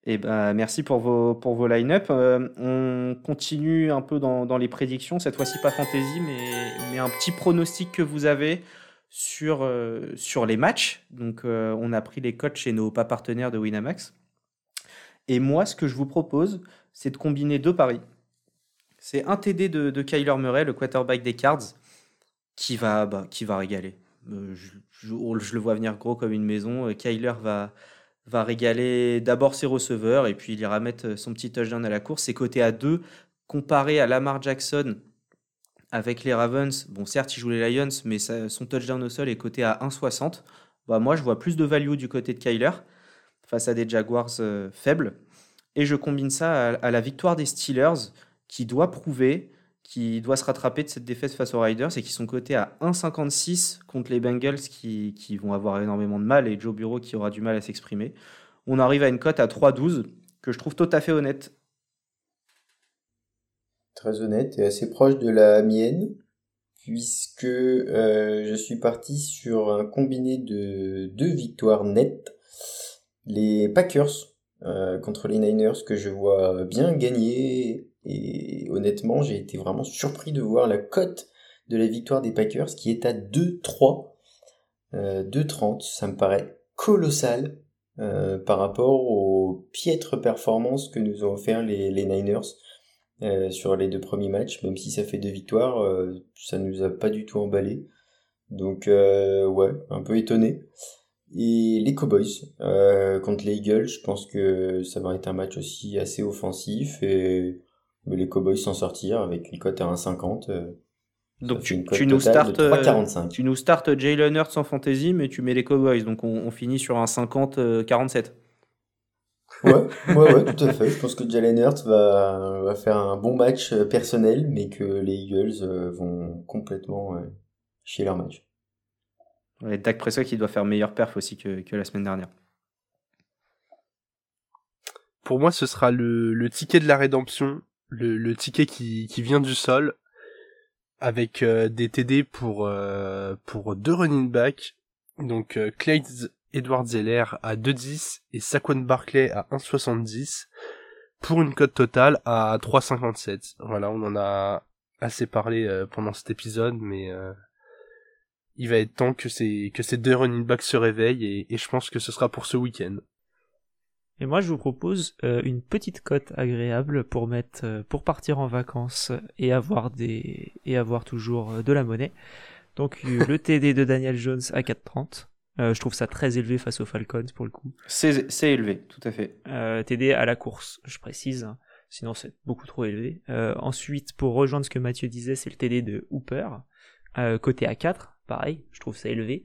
eh ben, merci pour vos, pour vos line-up. Euh, on continue un peu dans, dans, les prédictions, cette fois-ci pas fantasy, mais, mais un petit pronostic que vous avez sur, euh, sur les matchs. Donc, euh, on a pris les codes chez nos pas partenaires de Winamax. Et moi, ce que je vous propose, c'est de combiner deux paris. C'est un TD de, Kyler Murray, le quarterback des Cards, qui va, bah, qui va régaler. Euh, je, le vois venir gros comme une maison. Kyler va, va régaler d'abord ses receveurs et puis il ira mettre euh, son petit touchdown à la course. C'est côté à 2 comparé à Lamar Jackson avec les Ravens. Bon, certes, il joue les Lions, mais son touchdown au sol est coté à 1,60. Bah, moi, je vois plus de value du côté de Kyler face à des Jaguars faibles. Et je combine ça à, la victoire des Steelers qui doit prouver qui doit se rattraper de cette défaite face aux Riders et qui sont cotés à 1,56 contre les Bengals qui, vont avoir énormément de mal et Joe Bureau qui aura du mal à s'exprimer. On arrive à une cote à 3,12 que je trouve tout à fait honnête. Très honnête et assez proche de la mienne puisque euh, je suis parti sur un combiné de deux victoires nettes. Les Packers euh, contre les Niners que je vois bien gagner et honnêtement, j'ai été vraiment surpris de voir la cote de la victoire des Packers qui est à 2-3. Euh, 2-30, ça me paraît colossal euh, par rapport aux piètres performances que nous ont offert les, les Niners euh, sur les deux premiers matchs, même si ça fait deux victoires, euh, ça nous a pas du tout emballé. Donc euh, ouais, un peu étonné. Et les Cowboys contre les Eagles, je pense que ça va être un match aussi assez offensif et mais les Cowboys s'en sortir avec une cote à 1,50. Euh, donc tu, tu, nous startes, euh, tu nous startes Jalen Hurts en fantasy, mais tu mets les Cowboys, donc on, finit sur un 50-47. ouais, ouais, ouais, tout à fait. Je pense que Jalen Hurts va, va faire un bon match euh, personnel, mais que les Eagles vont complètement chier leur match. Ouais, Dak Prescott qui doit faire meilleur perf aussi que, que la semaine dernière. Pour moi, ce sera le, le ticket de la rédemption le, ticket qui, qui vient du sol avec euh, des TD pour euh, pour deux running backs donc euh, Clyde Edward Zeller à 2,10 et Saquon Barclay à 1,70 pour une cote totale à 3,57. Voilà, on en a assez parlé euh, pendant cet épisode, mais il va être temps que ces que ces deux running backs se réveillent et je pense que ce sera pour ce week-end. Et moi, je vous propose euh, une petite cote agréable pour mettre, euh, pour partir en vacances et avoir des, et avoir toujours euh, de la monnaie. Donc le TD de Daniel Jones à 4,30. je trouve ça très élevé face aux Falcons pour le coup. C'est élevé, tout à fait. TD à la course, je précise. Hein. sinon, c'est beaucoup trop élevé. ensuite, pour rejoindre ce que Mathieu disait, c'est le TD de Hooper, côté à 4. Pareil, je trouve ça élevé.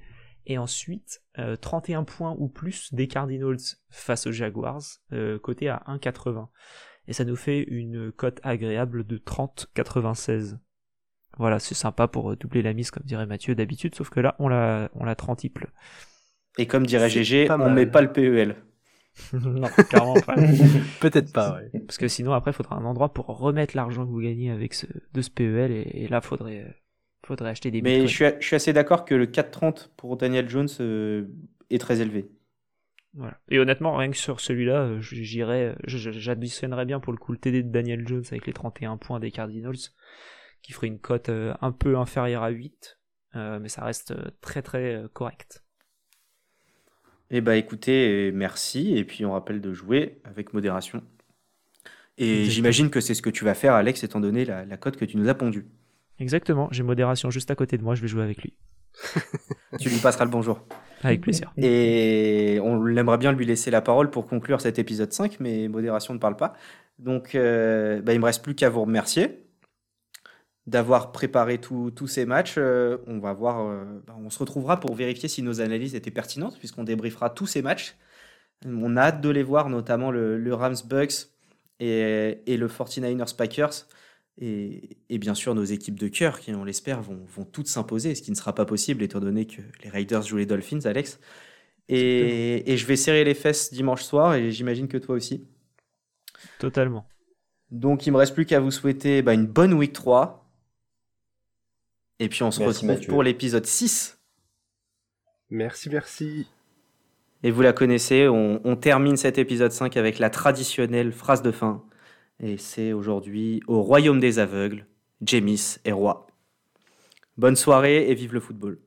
Et ensuite, 31 euh, points ou plus des Cardinals face aux Jaguars, euh, coté à 1,80. Et ça nous fait une cote agréable de 30,96. Voilà, c'est sympa pour euh, doubler la mise, comme dirait Mathieu d'habitude, sauf que là, on la, on la 30 Et comme dirait GG, on met pas le PEL. non, clairement pas. Peut-être pas, ouais. Parce que sinon, après, il faudra un endroit pour remettre l'argent que vous gagnez avec ce, de ce PEL, et, et là, faudrait faudrait acheter des Mais je suis, assez d'accord que le 4,30 pour Daniel Jones euh, est très élevé. Voilà. Et honnêtement, rien que sur celui-là, euh, j'irais, j'additionnerais bien pour le coup le TD de Daniel Jones avec les 31 points des Cardinals, qui ferait une cote euh, un peu inférieure à 8, mais ça reste très très correct. Eh bah écoutez, merci, et puis on rappelle de jouer avec modération. Et j'imagine que c'est ce que tu vas faire, Alex, étant donné la, la cote que tu nous as pondue. Exactement, j'ai modération juste à côté de moi, je vais jouer avec lui. tu lui passeras le bonjour. Avec plaisir. Et on aimerait bien lui laisser la parole pour conclure cet épisode 5, mais modération ne parle pas. Donc, euh, bah, il me reste plus qu'à vous remercier d'avoir préparé tous ces matchs. Euh, on va voir, euh, bah, on se retrouvera pour vérifier si nos analyses étaient pertinentes, puisqu'on débriefera tous ces matchs. On a hâte de les voir, notamment le, Rams Bucks et, le 49ers Packers. Et, bien sûr, nos équipes de cœur, qui, on l'espère, vont, vont toutes s'imposer, ce qui ne sera pas possible étant donné que les Raiders jouent les Dolphins, Alex. Et, et je vais serrer les fesses dimanche soir, et j'imagine que toi aussi. Totalement. Donc, il me reste plus qu'à vous souhaiter bah, une bonne week 3. Et puis, on se retrouve pour l'épisode 6. Merci, merci. Et vous la connaissez, on, termine cet épisode 5 avec la traditionnelle phrase de fin. Et c'est aujourd'hui au royaume des aveugles, Jamis est roi. Bonne soirée et vive le football.